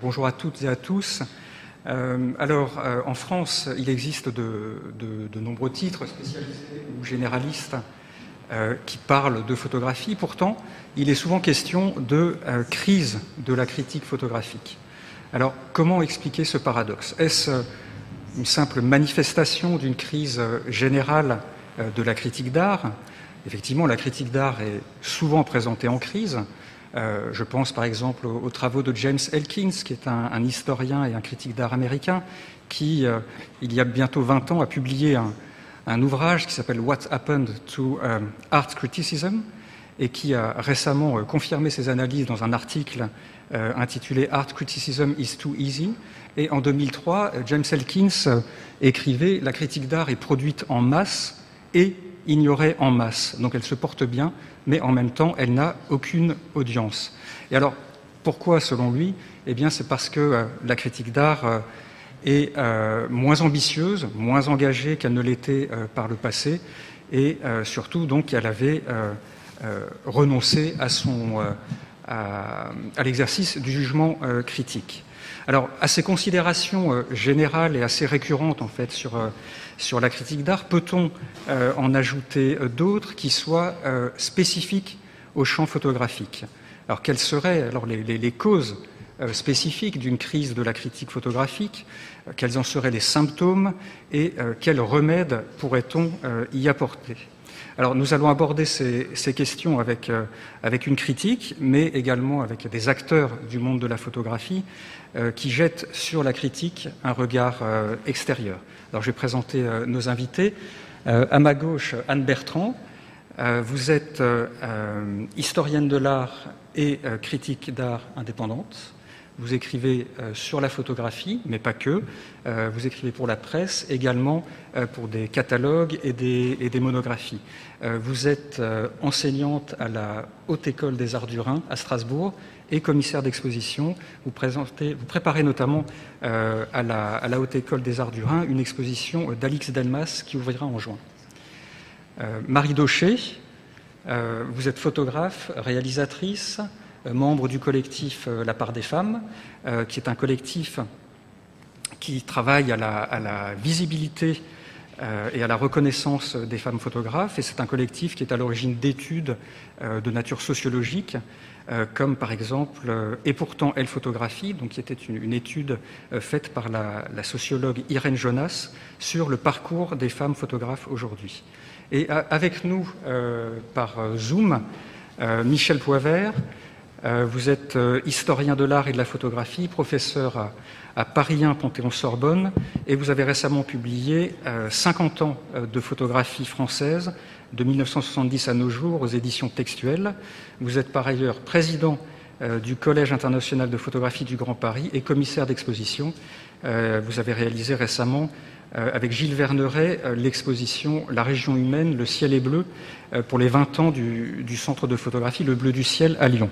Bonjour à toutes et à tous. Euh, alors, euh, en France, il existe de, nombreux titres spécialisés ou généralistes euh, qui parlent de photographie. Pourtant, il est souvent question de crise de la critique photographique. Alors, comment expliquer ce paradoxe? Est-ce une simple manifestation d'une crise générale de la critique d'art? Effectivement, la critique d'art est souvent présentée en crise. Euh, je pense par exemple aux, travaux de James Elkins, qui est un, historien et un critique d'art américain, qui, euh, il y a bientôt 20 ans, a publié un, ouvrage qui s'appelle What Happened to euh, Art Criticism et qui a récemment confirmé ses analyses dans un article intitulé Art Criticism is Too Easy. Et en 2003, James Elkins écrivait La critique d'art est produite en masse et ignorée en masse. Donc elle se porte bien, mais en même temps, elle n'a aucune audience. Et alors, pourquoi, selon lui? Eh bien, c'est parce que euh, la critique d'art euh, est euh, moins ambitieuse, moins engagée qu'elle ne l'était par le passé, et surtout, donc, elle avait renoncé à, son, à, l'exercice du jugement critique. Alors, à ces considérations générales et assez récurrentes, en fait, sur sur la critique d'art, peut-on euh, en ajouter euh, d'autres qui soient euh, spécifiques au champ photographique? Alors, quelles seraient alors, les, causes spécifiques d'une crise de la critique photographique? Quels en seraient les symptômes? Et quels remèdes pourrait-on y apporter? Alors nous allons aborder ces, questions avec, avec, une critique, mais également avec des acteurs du monde de la photographie qui jettent sur la critique un regard extérieur. Alors, je vais présenter euh, nos invités. Euh, à ma gauche, Anne Bertrand. Euh, vous êtes historienne de l'art et critique d'art indépendante. Vous écrivez sur la photographie, mais pas que. vous écrivez pour la presse, également pour des catalogues et des monographies. vous êtes enseignante à la Haute École des Arts du Rhin à Strasbourg et commissaire d'exposition. Vous, préparez notamment euh, à, la, Haute École des Arts du Rhin une exposition d'Alix Delmas qui ouvrira en juin. Euh, Marie Daucher, euh, vous êtes photographe, réalisatrice, membre du collectif La part des femmes, qui est un collectif qui travaille à la visibilité et à la reconnaissance des femmes photographes. Et c'est un collectif qui est à l'origine d'études de nature sociologique euh, comme par exemple euh, Et pourtant elle photographie, donc qui était une, étude euh, faite par la, sociologue Irène Jonas sur le parcours des femmes photographes aujourd'hui. Et avec nous par Zoom, Michel Poivert, vous êtes historien de l'art et de la photographie, professeur à, Paris 1 Panthéon-Sorbonne, et vous avez récemment publié 50 ans de photographie française de 1970 à nos jours aux éditions textuelles. Vous êtes par ailleurs président euh, du Collège international de photographie du Grand Paris et commissaire d'exposition. Euh, vous avez réalisé récemment euh, avec Gilles Verneret l'exposition La région humaine, le ciel est bleu pour les 20 ans du, centre de photographie Le Bleu du ciel à Lyon.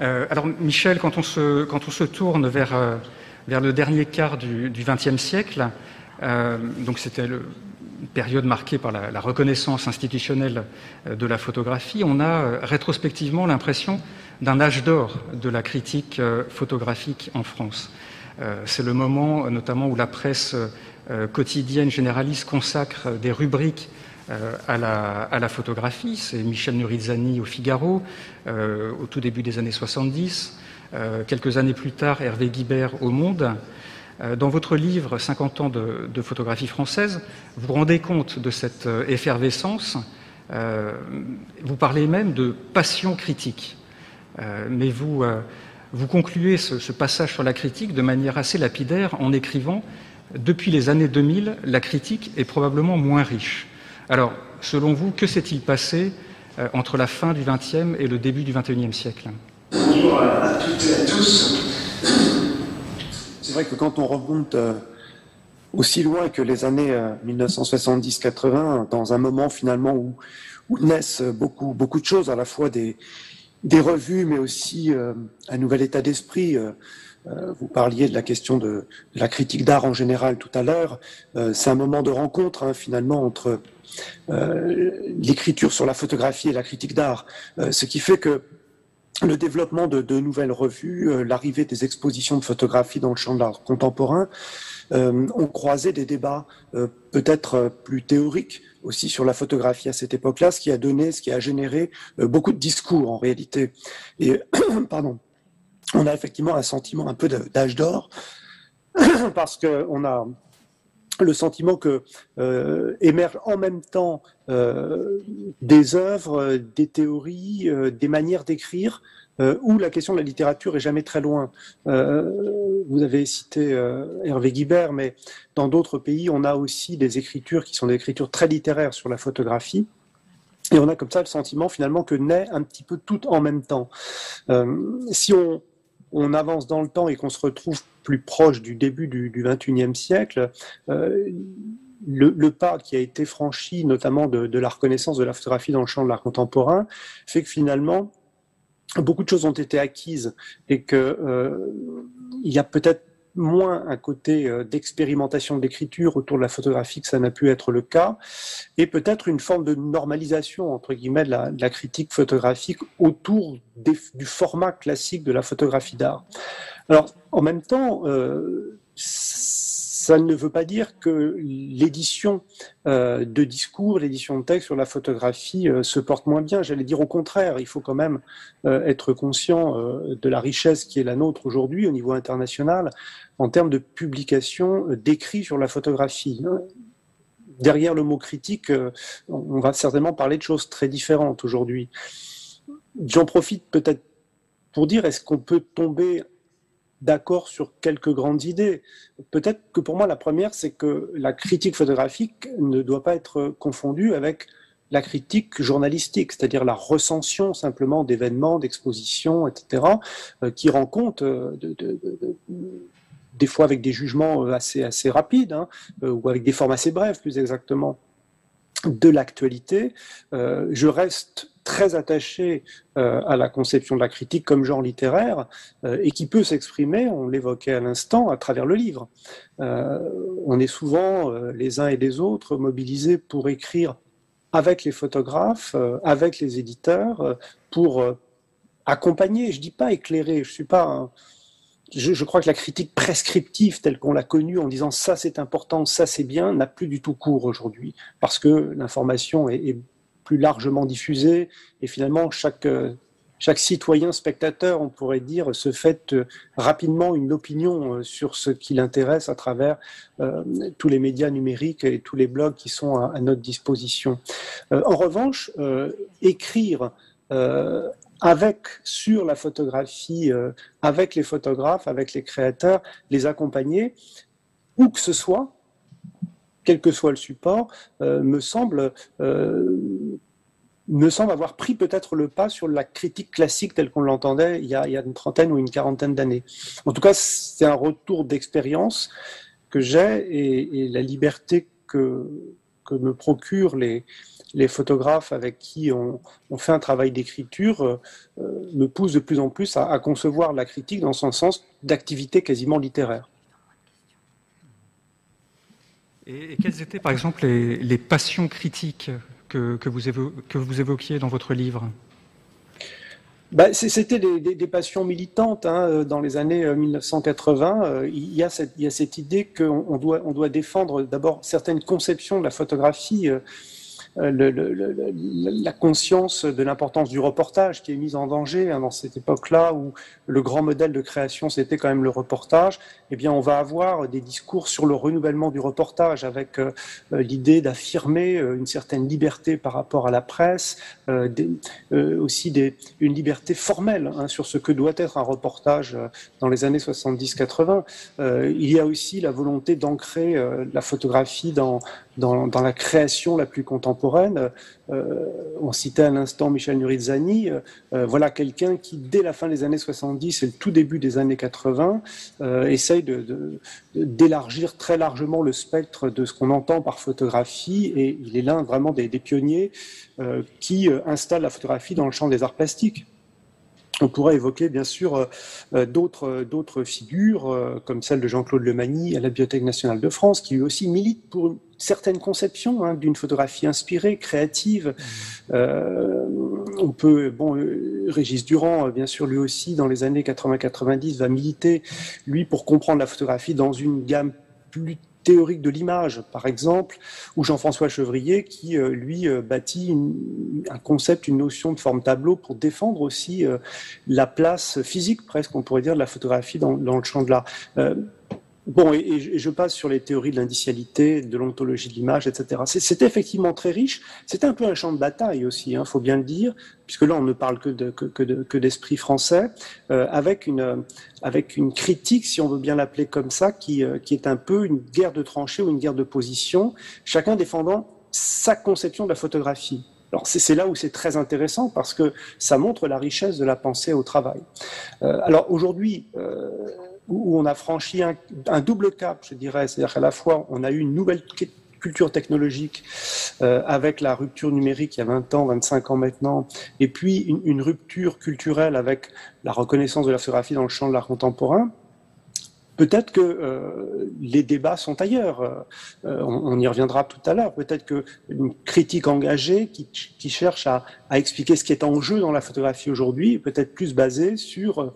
Alors Michel, quand on se, tourne vers, vers, le dernier quart du XXe siècle, donc c'était le, période marquée par la, reconnaissance institutionnelle euh, de la photographie, on a euh, rétrospectivement l'impression d'un âge d'or de la critique euh, photographique en France. C'est le moment notamment où la presse quotidienne généraliste consacre des rubriques à la, photographie. C'est Michel Nurizani au Figaro au tout début des années 70. quelques années plus tard, Hervé Guibert au Monde. Euh, dans votre livre 50 ans de, photographie française, vous rendez compte de cette euh, effervescence. Euh, vous parlez même de passion critique. mais vous, vous concluez ce, passage sur la critique de manière assez lapidaire en écrivant Depuis les années 2000, la critique est probablement moins riche. Alors, selon vous, que s'est-il passé entre la fin du XXe et le début du XXIe siècle? Bonjour à toutes et à tous. C'est vrai que quand on remonte euh, aussi loin que les années 1970-80, euh, dans un moment finalement où, naissent beaucoup, beaucoup de choses, à la fois des, revues, mais aussi euh, un nouvel état d'esprit. Vous parliez de la question de, la critique d'art en général tout à l'heure. c'est un moment de rencontre hein, finalement entre l'écriture sur la photographie et la critique d'art, ce qui fait que le développement de, de nouvelles revues, l'arrivée des expositions de photographie dans le champ de l'art contemporain, ont croisé des débats peut-être plus théoriques aussi sur la photographie à cette époque-là, ce qui a donné, ce qui a généré beaucoup de discours en réalité. Et pardon, on a effectivement un sentiment un peu d'âge d'or parce qu'on a le sentiment que euh, émergent en même temps euh, des œuvres, des théories, euh, des manières d'écrire, où la question de la littérature est jamais très loin. vous avez cité Hervé Guibert, mais dans d'autres pays, on a aussi des écritures qui sont des écritures très littéraires sur la photographie. Et on a comme ça le sentiment finalement que naît un petit peu tout en même temps. si on, on avance dans le temps et qu'on se retrouve plus proche du début du, XXIe siècle, euh, le, pas qui a été franchi, notamment de, la reconnaissance de la photographie dans le champ de l'art contemporain, fait que finalement, beaucoup de choses ont été acquises et qu'il euh, y a peut-être moins un côté euh, d'expérimentation de l'écriture autour de la photographie que ça n'a pu être le cas, et peut-être une forme de normalisation, entre guillemets, de la, critique photographique autour du format classique de la photographie d'art. Alors, en même temps, euh, ça ne veut pas dire que l'édition euh, de discours, l'édition de texte sur la photographie euh, se porte moins bien. J'allais dire au contraire, il faut quand même euh, être conscient de la richesse qui est la nôtre aujourd'hui au niveau international en termes de publication d'écrits sur la photographie. Derrière le mot critique, on va certainement parler de choses très différentes aujourd'hui. J'en profite peut-être pour dire, est-ce qu'on peut tomber d'accord sur quelques grandes idées. Peut-être que pour moi, la première, c'est que la critique photographique ne doit pas être confondue avec la critique journalistique, c'est-à-dire la recension simplement d'événements, d'expositions, etc., euh, qui rend compte euh, de, des fois avec des jugements assez, assez rapides, hein, euh, ou avec des formes assez brèves, plus exactement, de l'actualité. je reste très attaché euh, à la conception de la critique comme genre littéraire euh, et qui peut s'exprimer, on l'évoquait à l'instant, à travers le livre. Euh, on est souvent les uns et les autres mobilisés pour écrire avec les photographes, avec les éditeurs, pour accompagner, je dis pas éclairer, je suis pas je, crois que la critique prescriptive telle qu'on l'a connue en disant ça c'est important, ça c'est bien, n'a plus du tout cours aujourd'hui parce que l'information est, plus largement diffusé et finalement chaque euh, chaque citoyen spectateur, on pourrait dire, se fait euh, rapidement une opinion euh, sur ce qui l'intéresse à travers tous les médias numériques et tous les blogs qui sont à, notre disposition. en revanche, écrire avec sur la photographie, avec les photographes, avec les créateurs, les accompagner, où que ce soit, quel que soit le support, euh, me semble euh, me semble avoir pris peut-être le pas sur la critique classique telle qu'on l'entendait il, y a une trentaine ou une quarantaine d'années. En tout cas, c'est un retour d'expérience que j'ai et, la liberté que, que me procurent les, photographes avec qui on, fait un travail d'écriture euh, me pousse de plus en plus à concevoir la critique dans son sens d'activité quasiment littéraire. Et, quelles étaient, par exemple, les, passions critiques que, vous évoquiez dans votre livre? Bah, C'était des, passions militantes. Hein, dans les années 1980, euh, euh, il y a cette, idée qu'on doit, on doit défendre d'abord certaines conceptions de la photographie. Euh, euh, le, la conscience de l'importance du reportage qui est mise en danger hein, dans cette époque-là où le grand modèle de création c'était quand même le reportage, eh bien on va avoir des discours sur le renouvellement du reportage avec euh, euh, l'idée d'affirmer une certaine liberté par rapport à la presse, des, aussi des, une liberté formelle hein, sur ce que doit être un reportage dans les années 70-80. il y a aussi la volonté d'ancrer la photographie dans, dans, dans, la création la plus contemporaine. Euh, on citait à l'instant Michel Nurizzani, euh, euh, voilà quelqu'un qui, dès la fin des années 70 et le tout début des années 80, euh, essaye d'élargir de, très largement le spectre de ce qu'on entend par photographie, et il est l'un vraiment des, des pionniers qui installe la photographie dans le champ des arts plastiques. On pourrait évoquer bien sûr euh, euh, d'autres d'autres figures euh, comme celle de Jean-Claude Lemagny à la Bibliothèque nationale de France, qui lui aussi milite pour une certaine conception hein, d'une photographie inspirée, créative. Mmh. on peut, bon, Régis Durand, bien sûr, lui aussi, dans les années 80-90, va militer, lui, pour comprendre la photographie dans une gamme plus théorique de l'image, par exemple, ou Jean-François Chevrier qui, euh, lui, euh, bâtit un concept, une notion de forme tableau pour défendre aussi euh, la place physique, presque, on pourrait dire, de la photographie dans, dans le champ de l'art. Bon, et, je passe sur les théories de l'indicialité, de l'ontologie de l'image, etc. C'était effectivement très riche. C'était un peu un champ de bataille aussi, il hein, faut bien le dire, puisque là on ne parle que d'esprit de, que, français, euh, avec une avec une critique, si on veut bien l'appeler comme ça, qui euh, qui est un peu une guerre de tranchées ou une guerre de position, chacun défendant sa conception de la photographie. Alors c'est là où c'est très intéressant parce que ça montre la richesse de la pensée au travail. Euh, alors aujourd'hui, euh, où on a franchi un, double cap, je dirais. C'est-à-dire qu'à la fois, on a eu une nouvelle culture technologique euh, avec la rupture numérique il y a 20 ans, 25 ans maintenant, et puis une, rupture culturelle avec la reconnaissance de la photographie dans le champ de l'art contemporain. Peut-être que euh, les débats sont ailleurs. Euh, on, y reviendra tout à l'heure. Peut-être qu'une critique engagée qui, qui cherche à, à, expliquer ce qui est en jeu dans la photographie aujourd'hui, peut-être plus basée sur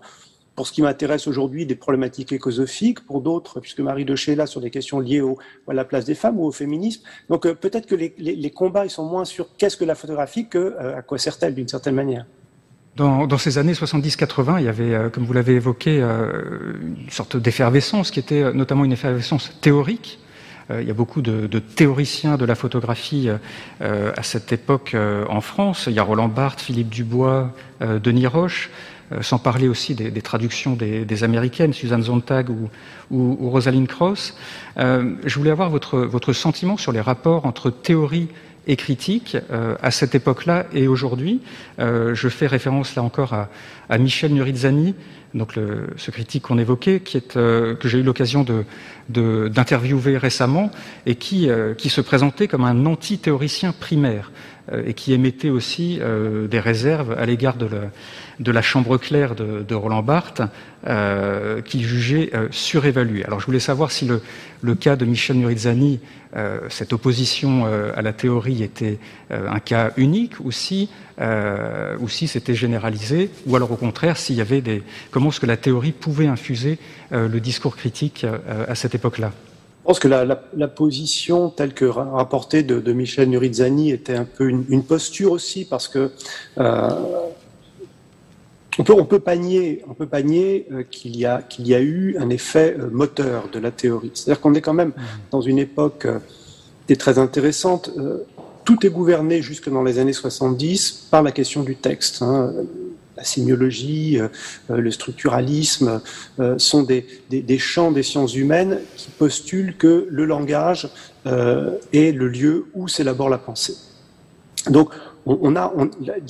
pour ce qui m'intéresse aujourd'hui, des problématiques écosophiques, pour d'autres, puisque Marie de est là sur des questions liées à la place des femmes ou au féminisme. Donc euh, peut-être que les, combats ils sont moins sur qu'est-ce que la photographie que euh, à quoi sert-elle d'une certaine manière. Dans, ces années 70-80, il y avait, euh, comme vous l'avez évoqué, une sorte d'effervescence qui était notamment une effervescence théorique. il y a beaucoup de, théoriciens de la photographie à cette époque en France. Il y a Roland Barthes, Philippe Dubois, Denis Roche. Euh, sans parler aussi des, traductions des, américaines, Susan Sontag ou, ou, Rosalind Cross. Euh, je voulais avoir votre, votre sentiment sur les rapports entre théorie et critique euh, à cette époque-là et aujourd'hui. je fais référence là encore à, Michel Nurizzani, donc le, ce critique qu'on évoquait, qui est, que j'ai eu l'occasion de, d'interviewer récemment et qui, qui se présentait comme un anti-théoricien primaire et qui émettait aussi des réserves à l'égard de la, chambre claire de, Roland Barthes, euh, qui jugeait euh, surévalué. Alors je voulais savoir si le, cas de Michel Nurizzani, euh, cette opposition à la théorie était un cas unique, ou si, ou si c'était généralisé, ou alors au contraire, s'il y avait des, comment est-ce que la théorie pouvait infuser le discours critique à cette époque-là? Je pense que la, position telle que rapportée de, Michel Nurizzani était un peu une, une posture aussi, parce que on peut, on peut panier, on peut panier euh, qu'il y a qu'il y a eu un effet euh, moteur de la théorie. C'est-à-dire qu'on est quand même mmh. dans une époque euh, qui est très intéressante. tout est gouverné jusque dans les années 70 par la question du texte. Hein. La sémiologie, le structuralisme sont des, des, des, champs des sciences humaines qui postulent que le langage est le lieu où s'élabore la pensée. Donc, on, a,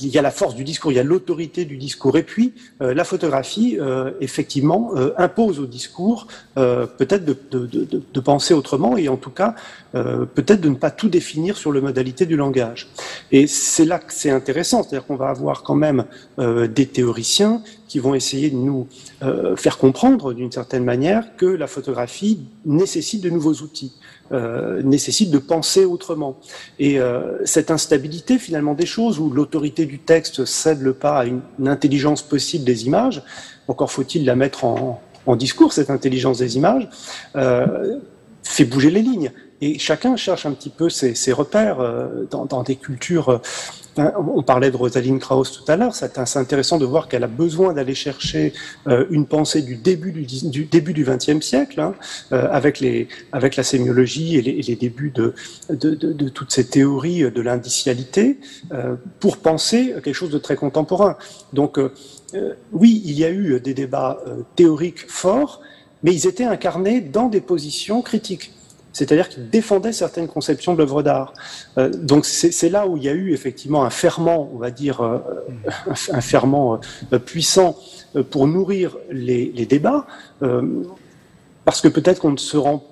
il y a la force du discours, il y a l'autorité du discours, et puis euh, la photographie, euh, effectivement, euh, impose au discours peut-être de, penser autrement, et en tout cas peut-être de ne pas tout définir sur le modalité du langage. Et c'est là que c'est intéressant, c'est-à-dire qu'on va avoir quand même des théoriciens qui vont essayer de nous faire comprendre d'une certaine manière que la photographie nécessite de nouveaux outils. Euh, nécessite de penser autrement. Et euh, cette instabilité finalement des choses, où l'autorité du texte cède le pas à une, intelligence possible des images, encore faut-il la mettre en, discours, cette intelligence des images, euh, fait bouger les lignes. Et chacun cherche un petit peu ses, repères dans, dans, des cultures on parlait de Rosalind Krauss tout à l'heure, c'est intéressant de voir qu'elle a besoin d'aller chercher euh, une pensée du début du, début du XXe siècle, hein, euh, avec, la sémiologie et les, débuts de, de, toutes ces théories de l'indicialité, euh, pour penser quelque chose de très contemporain. Donc, oui, il y a eu des débats théoriques forts, mais ils étaient incarnés dans des positions critiques c'est-à-dire qu'il défendait certaines conceptions de l'œuvre d'art. Euh, donc c'est là où il y a eu effectivement un ferment, on va dire, euh, un ferment euh, puissant pour nourrir les, débats, parce que peut-être qu'on ne se rend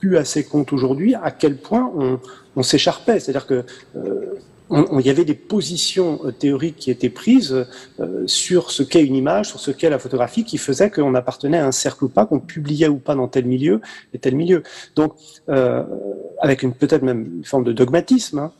plus assez compte aujourd'hui à quel point on, on s'écharpait. C'est-à-dire que il y avait des positions euh, théoriques qui étaient prises euh, sur ce qu'est une image, sur ce qu'est la photographie, qui faisaient qu'on appartenait à un cercle ou pas, qu'on publiait ou pas dans tel milieu et tel milieu. Donc, euh, avec une peut-être même une forme de dogmatisme. Hein.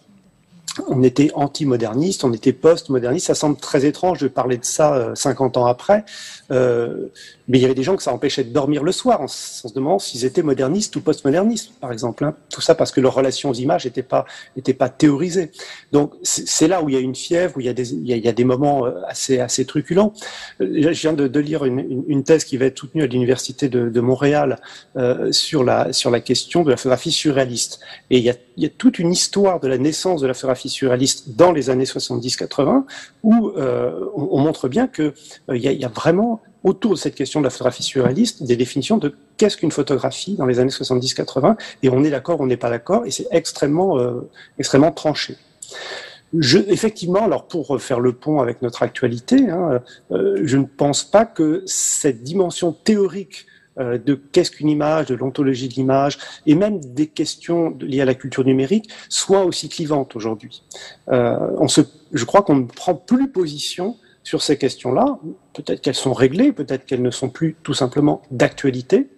On était anti-moderniste, on était post-moderniste. Ça semble très étrange de parler de ça 50 ans après. Euh, mais il y avait des gens que ça empêchait de dormir le soir. On, se demande s'ils étaient modernistes ou postmodernistes, par exemple. Hein. Tout ça parce que leur relation aux images n'était pas, était pas théorisée. Donc c'est là où il y a une fièvre, où il y a des, il y a, des moments euh, assez, assez truculents. Euh, je viens de, lire une, une, thèse qui va être soutenue à l'université de, Montréal euh, sur, la, sur la question de la photographie surréaliste. Et il y, a, il y a toute une histoire de la naissance de la photographie surréaliste dans les années 70-80 où euh, on, on, montre bien que il y, a, il y a vraiment autour de cette question de la photographie surréaliste des définitions de qu'est-ce qu'une photographie dans les années 70-80, et on est d'accord, on n'est pas d'accord, et c'est extrêmement, euh, extrêmement tranché. Effectivement, alors pour faire le pont avec notre actualité, hein, euh, je ne pense pas que cette dimension théorique euh, de qu'est-ce qu'une image, de l'ontologie de l'image, et même des questions liées à la culture numérique, soit aussi clivante aujourd'hui. Euh, on je crois qu'on ne prend plus position sur ces questions-là. Peut-être qu'elles sont réglées, peut-être qu'elles ne sont plus tout simplement d'actualité.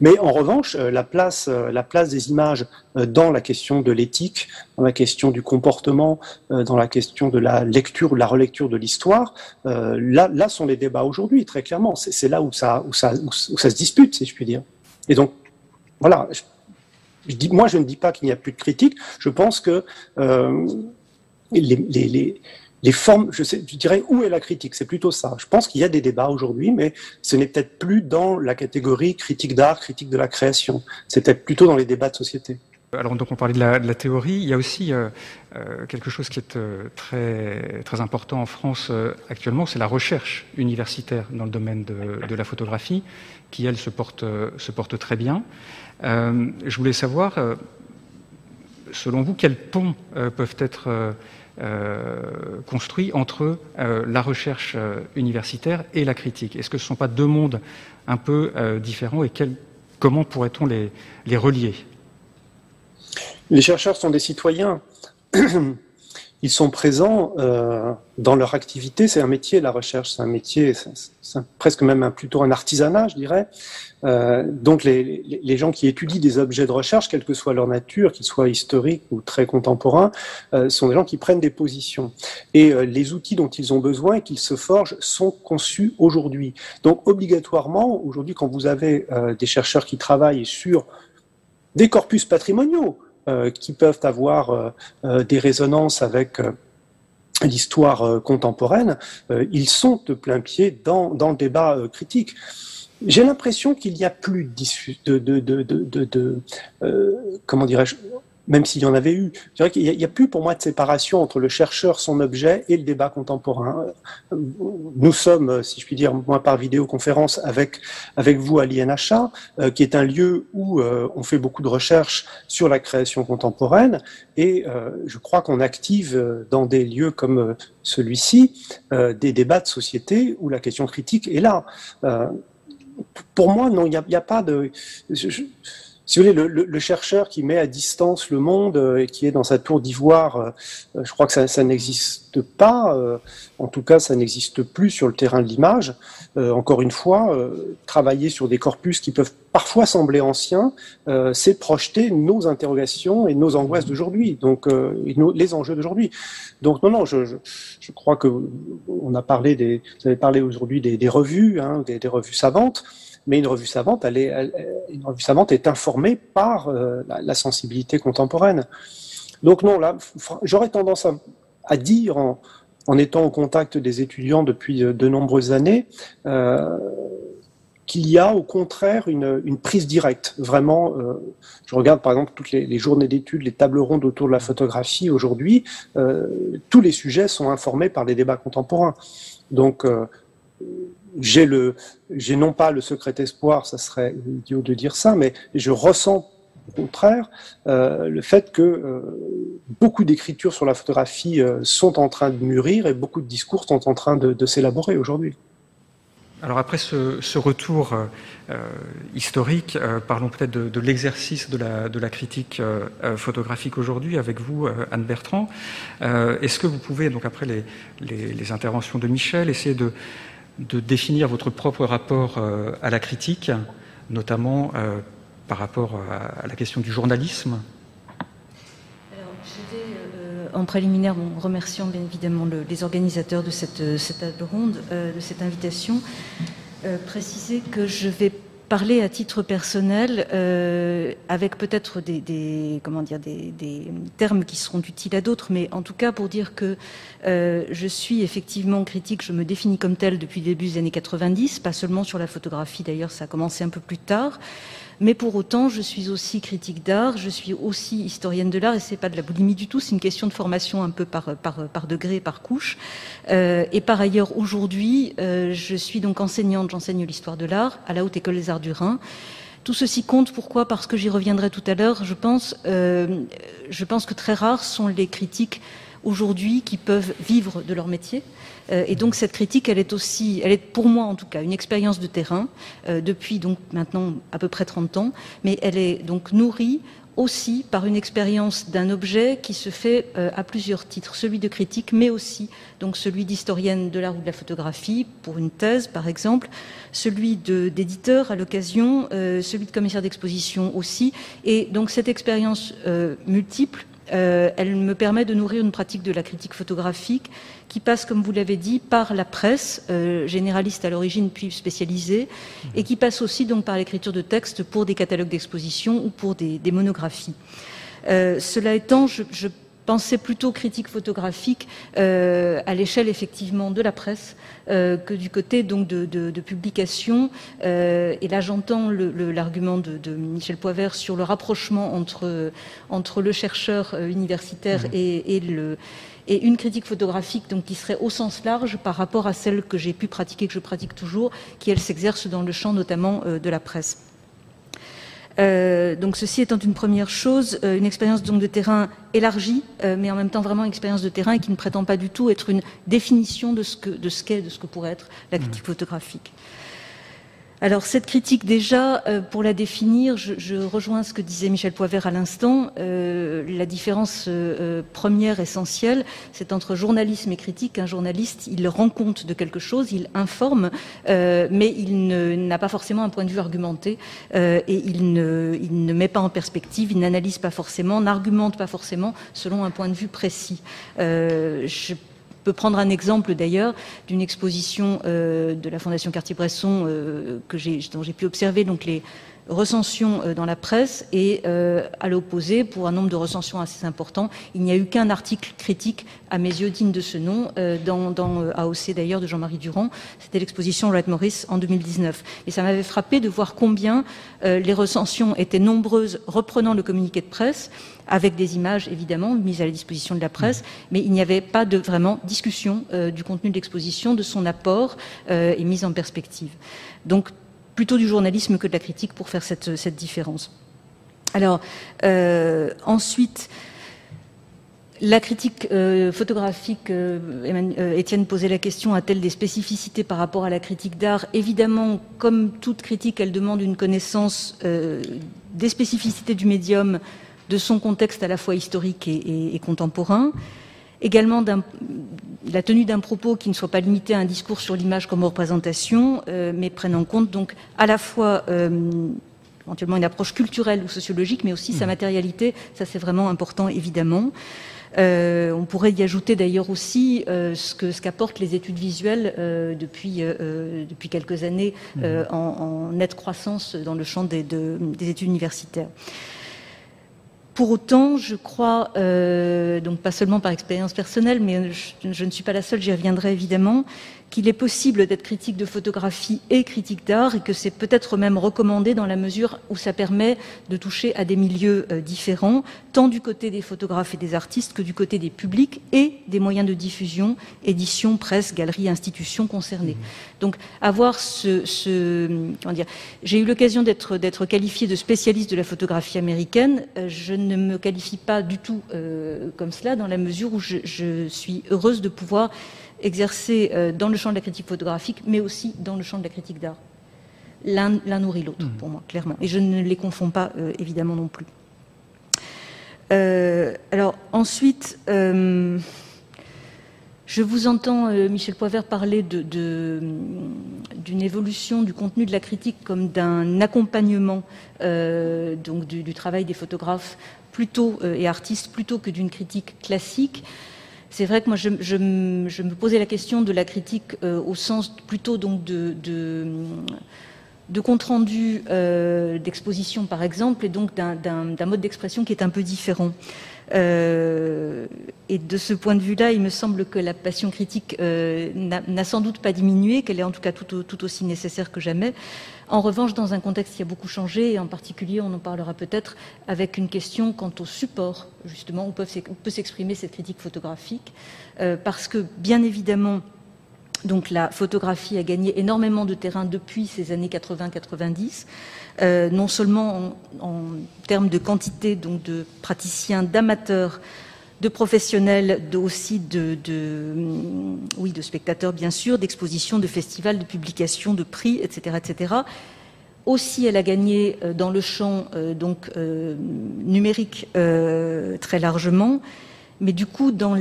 Mais en revanche, euh, la place, euh, la place des images euh, dans la question de l'éthique, dans la question du comportement, dans la question de la lecture ou la relecture de l'histoire, là, là sont les débats aujourd'hui, très clairement. C'est là où ça, où, ça, où ça se dispute, si je puis dire. Et donc, voilà. Je, dis, moi, je ne dis pas qu'il n'y a plus de critique. Je pense que euh, les, les, les les formes, je, sais, je dirais où est la critique, c'est plutôt ça. Je pense qu'il y a des débats aujourd'hui, mais ce n'est peut-être plus dans la catégorie critique d'art, critique de la création. C'est peut-être plutôt dans les débats de société. Alors donc on parlait de la, théorie, il y a aussi euh, euh, quelque chose qui est euh, très, très important en France actuellement, c'est la recherche universitaire dans le domaine de, la photographie, qui elle se porte, très bien. Je voulais savoir, selon vous, quels ponts peuvent être euh, construit entre euh, la recherche euh, universitaire et la critique Est-ce que ce ne sont pas deux mondes un peu différents et quel, comment pourrait-on les, les relier? Les chercheurs sont des citoyens. Ils sont présents euh, dans leur activité. C'est un métier, la recherche, c'est un métier, c'est presque même plutôt un artisanat, je dirais. Euh, donc les, gens qui étudient des objets de recherche, quelle que soit leur nature, qu'ils soient historiques ou très contemporains, euh, sont des gens qui prennent des positions. Et les outils dont ils ont besoin et qu'ils se forgent sont conçus aujourd'hui. Donc obligatoirement, aujourd'hui, quand vous avez des chercheurs qui travaillent sur des corpus patrimoniaux, qui peuvent avoir euh, euh, des résonances avec l'histoire contemporaine, ils sont de plein pied dans, dans le débat critique. J'ai l'impression qu'il n'y a plus de, de, de, de comment dirais-je, même s'il y en avait eu. Je dirais qu'il n'y a, plus pour moi de séparation entre le chercheur, son objet et le débat contemporain. Nous sommes, si je puis dire, moi par vidéoconférence avec, avec vous à l'INHA, euh, qui est un lieu où euh, on fait beaucoup de recherches sur la création contemporaine et euh, je crois qu'on active euh, dans des lieux comme euh, celui-ci des débats de société où la question critique est là. pour moi, non, il n'y a, a, pas de... Je, je, si vous voulez, le, chercheur qui met à distance le monde euh, et qui est dans sa tour d'ivoire, euh, je crois que ça, n'existe pas. Euh, en tout cas, ça n'existe plus sur le terrain de l'image. encore une fois, travailler sur des corpus qui peuvent parfois sembler anciens, c'est projeter nos interrogations et nos angoisses d'aujourd'hui, donc les enjeux d'aujourd'hui. Donc non, non, je, crois que on a parlé vous avez parlé aujourd'hui des, revues, hein, des revues savantes mais une revue savante, elle est, une revue savante est informée par euh, la, sensibilité contemporaine. Donc non, là, j'aurais tendance à, dire, en, étant au contact des étudiants depuis de, de nombreuses années, euh, qu'il y a au contraire une, prise directe. Vraiment, euh, je regarde par exemple toutes les, journées d'études, les tables rondes autour de la photographie aujourd'hui, euh, tous les sujets sont informés par les débats contemporains. Donc, euh, j'ai non pas le secret espoir, ça serait idiot de dire ça, mais je ressens au contraire euh, le fait que euh, beaucoup d'écritures sur la photographie euh, sont en train de mûrir et beaucoup de discours sont en train de, s'élaborer aujourd'hui. Alors après ce, retour historique, parlons peut-être de, l'exercice de la, critique photographique aujourd'hui avec vous, Anne Bertrand. Est-ce que vous pouvez, donc après les interventions de Michel, essayer de, de définir votre propre rapport euh, à la critique, notamment euh, par rapport à, à, la question du journalisme. Alors, je vais euh, en préliminaire, en remerciant bien évidemment les organisateurs de cette table ronde, de cette invitation, préciser que je vais parler à titre personnel, euh, avec peut-être des, comment dire des, termes qui seront utiles à d'autres, mais en tout cas pour dire que euh, je suis effectivement critique, je me définis comme telle depuis le début des années 90, pas seulement sur la photographie d'ailleurs, ça a commencé un peu plus tard. Mais pour autant, je suis aussi critique d'art, je suis aussi historienne de l'art, et c'est pas de la boulimie du tout, c'est une question de formation un peu par, par, par degré, par couche. Euh, et par ailleurs, aujourd'hui, euh, je suis donc enseignante, j'enseigne l'histoire de l'art à la Haute École des Arts du Rhin. Tout ceci compte, pourquoi? Parce que j'y reviendrai tout à l'heure, je pense, euh, je pense que très rares sont les critiques aujourd'hui qui peuvent vivre de leur métier. Euh, et donc cette critique, elle est aussi, elle est pour moi en tout cas, une expérience de terrain euh, depuis donc maintenant à peu près 30 ans, mais elle est donc nourrie aussi par une expérience d'un objet qui se fait euh, à plusieurs titres, celui de critique, mais aussi donc celui d'historienne de l'art ou de la photographie pour une thèse par exemple, celui d'éditeur à l'occasion, celui de commissaire d'exposition aussi, et donc cette expérience multiple euh, elle me permet de nourrir une pratique de la critique photographique qui passe, comme vous l'avez dit, par la presse, euh, généraliste à l'origine puis spécialisée, et qui passe aussi donc par l'écriture de textes pour des catalogues d'exposition ou pour des, monographies. Euh, cela étant, je, je pensée plutôt critique photographique euh, à l'échelle effectivement de la presse euh, que du côté donc de, de, publication. Euh, et là, j'entends l'argument de, de, Michel Poivert sur le rapprochement entre entre le chercheur universitaire mmh. et, et le et une critique photographique donc qui serait au sens large par rapport à celle que j'ai pu pratiquer, que je pratique toujours, qui elle s'exerce dans le champ notamment de la presse. Euh, donc ceci étant une première chose, euh, une expérience donc de terrain élargie, euh, mais en même temps vraiment une expérience de terrain qui ne prétend pas du tout être une définition de ce que de ce qu'est, de ce que pourrait être la critique photographique. Alors cette critique déjà, euh, pour la définir, je, rejoins ce que disait Michel Poivert à l'instant. Euh, la différence euh, première essentielle, c'est entre journalisme et critique. Un journaliste, il rend compte de quelque chose, il informe, mais il n'a pas forcément un point de vue argumenté et il ne, met pas en perspective, il n'analyse pas forcément, n'argumente pas forcément selon un point de vue précis. Peux prendre un exemple d'ailleurs d'une exposition euh, de la Fondation Cartier-Bresson euh, que j'ai, dont j'ai pu observer recensions euh, dans la presse et à l'opposé, pour un nombre de recensions assez important, il n'y a eu qu'un article critique à mes yeux digne de ce nom dans, dans AOC d'ailleurs de Jean-Marie Durand. C'était l'exposition Wright Morris en 2019. Et ça m'avait frappé de voir combien les recensions étaient nombreuses reprenant le communiqué de presse avec des images évidemment mises à la disposition de la presse, mais il n'y avait pas de vraiment discussion euh, du contenu de l'exposition, de son apport euh, et mise en perspective. Donc plutôt du journalisme que de la critique pour faire cette, différence. Alors euh, ensuite. La critique photographique, Étienne posait la question, a-t-elle des spécificités par rapport à la critique d'art? Évidemment, comme toute critique, elle demande une connaissance des spécificités du médium, de son contexte à la fois historique et, contemporain. Également la tenue d'un propos qui ne soit pas limité à un discours sur l'image comme représentation, euh, mais prenne en compte donc à la fois euh, éventuellement une approche culturelle ou sociologique, mais aussi sa mmh. matérialité. Ça, c'est vraiment important, évidemment. Euh, on pourrait y ajouter d'ailleurs aussi ce que ce qu'apportent les études visuelles depuis depuis quelques années mmh. en, nette croissance dans le champ des, des études universitaires. Pour autant, je crois, euh, donc pas seulement par expérience personnelle, mais je, ne suis pas la seule, j'y reviendrai évidemment, qu'il est possible d'être critique de photographie et critique d'art et que c'est peut-être même recommandé dans la mesure où ça permet de toucher à des milieux euh, différents, tant du côté des photographes et des artistes que du côté des publics et des moyens de diffusion, édition, presse, galeries, institutions concernées. Mmh. Donc avoir ce, ce comment dire, j'ai eu l'occasion d'être d'être qualifié de spécialiste de la photographie américaine. Euh, je ne me qualifie pas du tout euh, comme cela dans la mesure où je, je suis heureuse de pouvoir exercé euh, dans le champ de la critique photographique, mais aussi dans le champ de la critique d'art. L'un nourrit l'autre, mmh. pour moi, clairement. Et je ne les confonds pas, euh, évidemment, non plus. Euh, alors, ensuite, je vous entends, Michel Poivert, parler d'une évolution du contenu de la critique comme d'un accompagnement donc du, travail des photographes plutôt et artiste plutôt que d'une critique classique. C'est vrai que moi, je, me posais la question de la critique au sens plutôt donc de, compte rendu d'exposition, par exemple, et donc d'un mode d'expression qui est un peu différent. Euh, et de ce point de vue-là, il me semble que la passion critique euh, n'a sans doute pas diminué, qu'elle est en tout cas tout, aussi nécessaire que jamais. En revanche, dans un contexte qui a beaucoup changé, et en particulier, on en parlera peut-être, avec une question quant au support, justement, où, peut s'exprimer cette critique photographique, euh, parce que, bien évidemment, la photographie a gagné énormément de terrain depuis ces années 80-90. Euh, non seulement en, termes de quantité de praticiens, d'amateurs, de professionnels, aussi de, mm, oui, de spectateurs bien sûr, d'expositions, de festivals, de publications, de prix, etc., etc. Aussi, elle a gagné euh, dans le champ euh, donc numérique très largement, mais du coup dans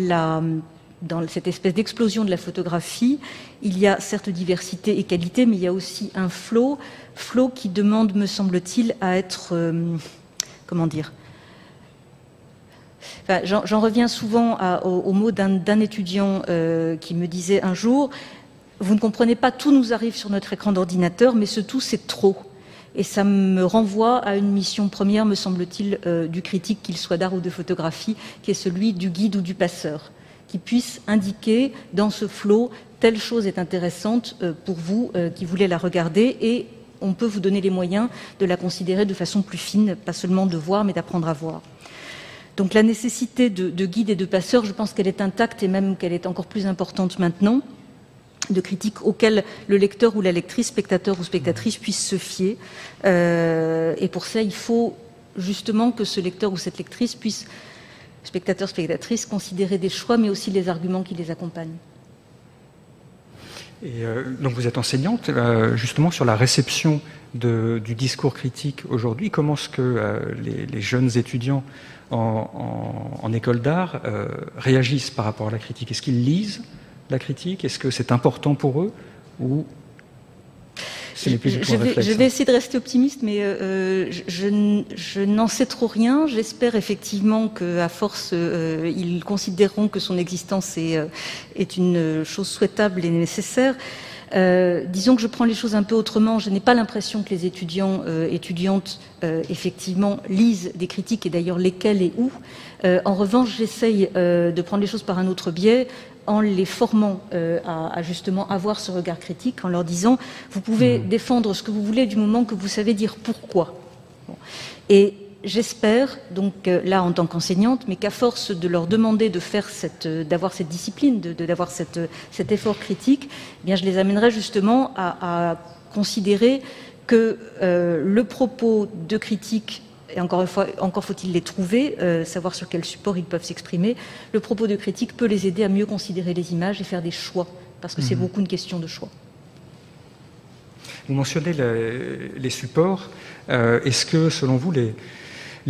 dans cette espèce d'explosion de la photographie, il y a certes diversité et qualité, mais il y a aussi un flot, flot qui demande, me semble-t-il, à être, euh, comment dire, J'en reviens souvent au, mot d'un étudiant euh, qui me disait un jour, vous ne comprenez pas, tout nous arrive sur notre écran d'ordinateur, mais ce tout, c'est trop. Et ça me renvoie à une mission première, me semble-t-il, euh, du critique, qu'il soit d'art ou de photographie, qui est celui du guide ou du passeur qui puisse indiquer dans ce flot telle chose est intéressante euh, pour vous qui voulez la regarder et on peut vous donner les moyens de la considérer de façon plus fine, pas seulement de voir, mais d'apprendre à voir. Donc la nécessité de, guide et de passeur, je pense qu'elle est intacte et même qu'elle est encore plus importante maintenant, de critiques auxquelles le lecteur ou la lectrice, spectateur ou spectatrice puisse se fier. Euh, et pour ça, il faut justement que ce lecteur ou cette lectrice puisse spectateurs, spectatrices, considérer des choix, mais aussi les arguments qui les accompagnent. Euh, donc vous êtes enseignante euh, justement sur la réception du discours critique aujourd'hui. Comment est-ce que les, jeunes étudiants en école d'art réagissent par rapport à la critique Est-ce qu'ils lisent la critique? Est-ce que c'est important pour eux? Ou je, vais, essayer de rester optimiste, mais euh, je, n'en sais trop rien. J'espère effectivement qu'à force, euh, ils considéreront que son existence est, euh, est une chose souhaitable et nécessaire. Disons que je prends les choses un peu autrement. Je n'ai pas l'impression que les étudiants, étudiantes, effectivement, lisent des critiques, et d'ailleurs lesquelles et où. en revanche, j'essaye de prendre les choses par un autre biais en les formant euh, à, justement avoir ce regard critique, en leur disant vous pouvez mmh. défendre ce que vous voulez du moment que vous savez dire pourquoi. Et j'espère, donc euh, là en tant qu'enseignante, mais qu'à force de leur demander de faire cette, euh, d'avoir cette discipline, d'avoir cette, cet effort critique, eh bien je les amènerai justement à, considérer que le propos de critique et encore une fois, encore faut-il les trouver, euh, savoir sur quel support ils peuvent s'exprimer. Le propos de critique peut les aider à mieux considérer les images et faire des choix, parce que c'est mhm. beaucoup une question de choix. Vous mentionnez les, supports. Euh, est-ce que, selon vous, les,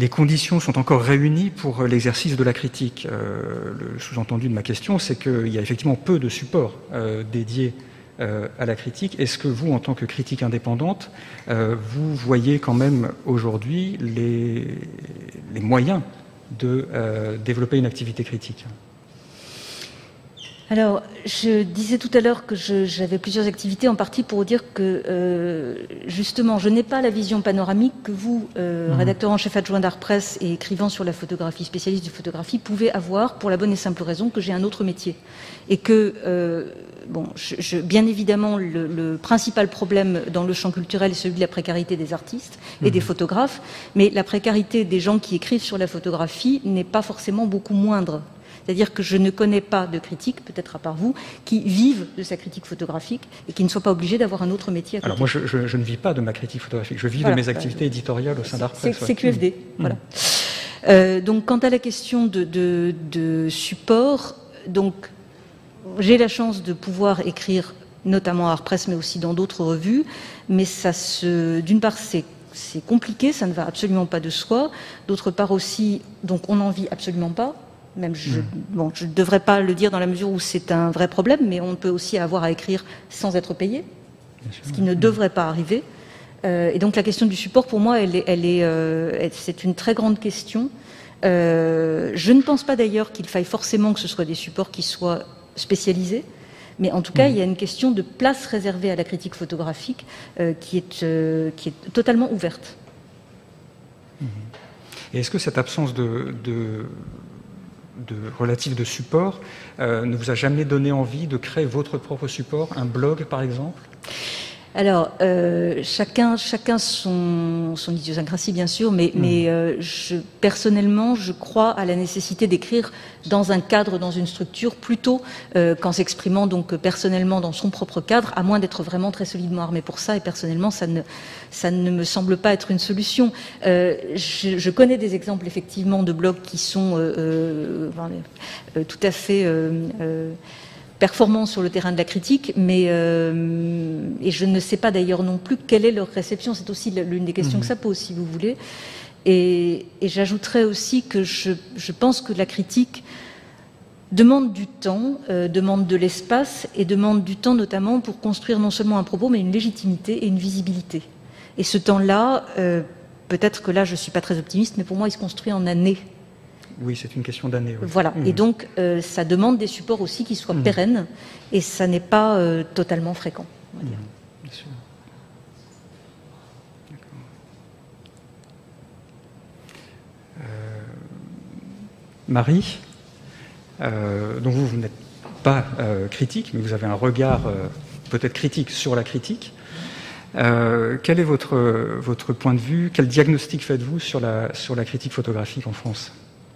conditions sont encore réunies pour l'exercice de la critique euh, Le sous-entendu de ma question, c'est qu'il y a effectivement peu de supports dédiés euh, à la critique. Est-ce que vous, en tant que critique indépendante, euh, vous voyez quand même aujourd'hui les, moyens de euh, développer une activité critique? Alors, je disais tout à l'heure que j'avais plusieurs activités, en partie pour dire que, euh, justement, je n'ai pas la vision panoramique que vous, euh, mhm. rédacteur en chef adjoint d'Art Presse et écrivant sur la photographie, spécialiste de photographie, pouvez avoir pour la bonne et simple raison que j'ai un autre métier. Et que, euh, bon, je, bien évidemment, le, principal problème dans le champ culturel est celui de la précarité des artistes et des mhm. photographes, mais la précarité des gens qui écrivent sur la photographie n'est pas forcément beaucoup moindre c'est-à-dire que je ne connais pas de critiques, peut-être à part vous, qui vivent de sa critique photographique et qui ne soient pas obligés d'avoir un autre métier à côté. Alors moi, je, ne vis pas de ma critique photographique, je vis de mes activités éditoriales au sein d'Arpress. C'est QFD, mmh. voilà. Euh, donc quant à la question de, support, donc j'ai la chance de pouvoir écrire notamment à Arpress, mais aussi dans d'autres revues, mais ça se, d'une part, c'est c'est compliqué, ça ne va absolument pas de soi. D'autre part aussi, donc on n'en vit absolument pas. Même je, hmm. je ne devrais pas le dire dans la mesure où c'est un vrai problème, mais on peut aussi avoir à écrire sans être payé, ce qui ne hmm. devrait pas arriver. Euh, et donc la question du support, pour moi, elle est, elle est, euh, c'est une très grande question. je ne pense pas d'ailleurs qu'il faille forcément que ce soit des supports qui soient spécialisés. Mais en tout cas, il y a une question de place réservée à la critique photographique qui, est, qui est totalement ouverte. Et est-ce que cette absence de, de relatif de support euh, ne vous a jamais donné envie de créer votre propre support, un blog par exemple? Alors, euh, chacun, chacun son, son, idiosyncrasie, bien sûr, mais, hmm. mais euh, je, personnellement, je crois à la nécessité d'écrire dans un cadre, dans une structure, plutôt euh, qu'en s'exprimant donc personnellement dans son propre cadre, à moins d'être vraiment très solidement armé pour ça. Et personnellement, ça ne, ça ne me semble pas être une solution. Euh, je, je, connais des exemples effectivement de blogs qui sont euh, tout à fait performants sur le terrain de la critique, mais euh, et je ne sais pas d'ailleurs non plus quelle est leur réception. C'est aussi l'une des questions que mhm. ça pose, si vous voulez. Et, j'ajouterais aussi que je, pense que la critique demande du temps, euh, demande de l'espace et demande du temps notamment pour construire non seulement un propos, mais une légitimité et une visibilité. Et ce temps-là, euh, peut-être que là je ne suis pas très optimiste, mais pour moi il se construit en années. Oui, c'est une question d'année. Voilà. Et mmh. donc, euh, ça demande des supports aussi qui soient mmh. pérennes, et ça n'est pas euh, totalement fréquent. On va dire. Mmh. Bien sûr. Euh, Marie, donc vous, vous n'êtes pas critique, mais vous avez un regard peut-être critique sur la critique. quel est votre, votre point de vue? Quel diagnostic faites-vous sur la, sur la critique photographique en France?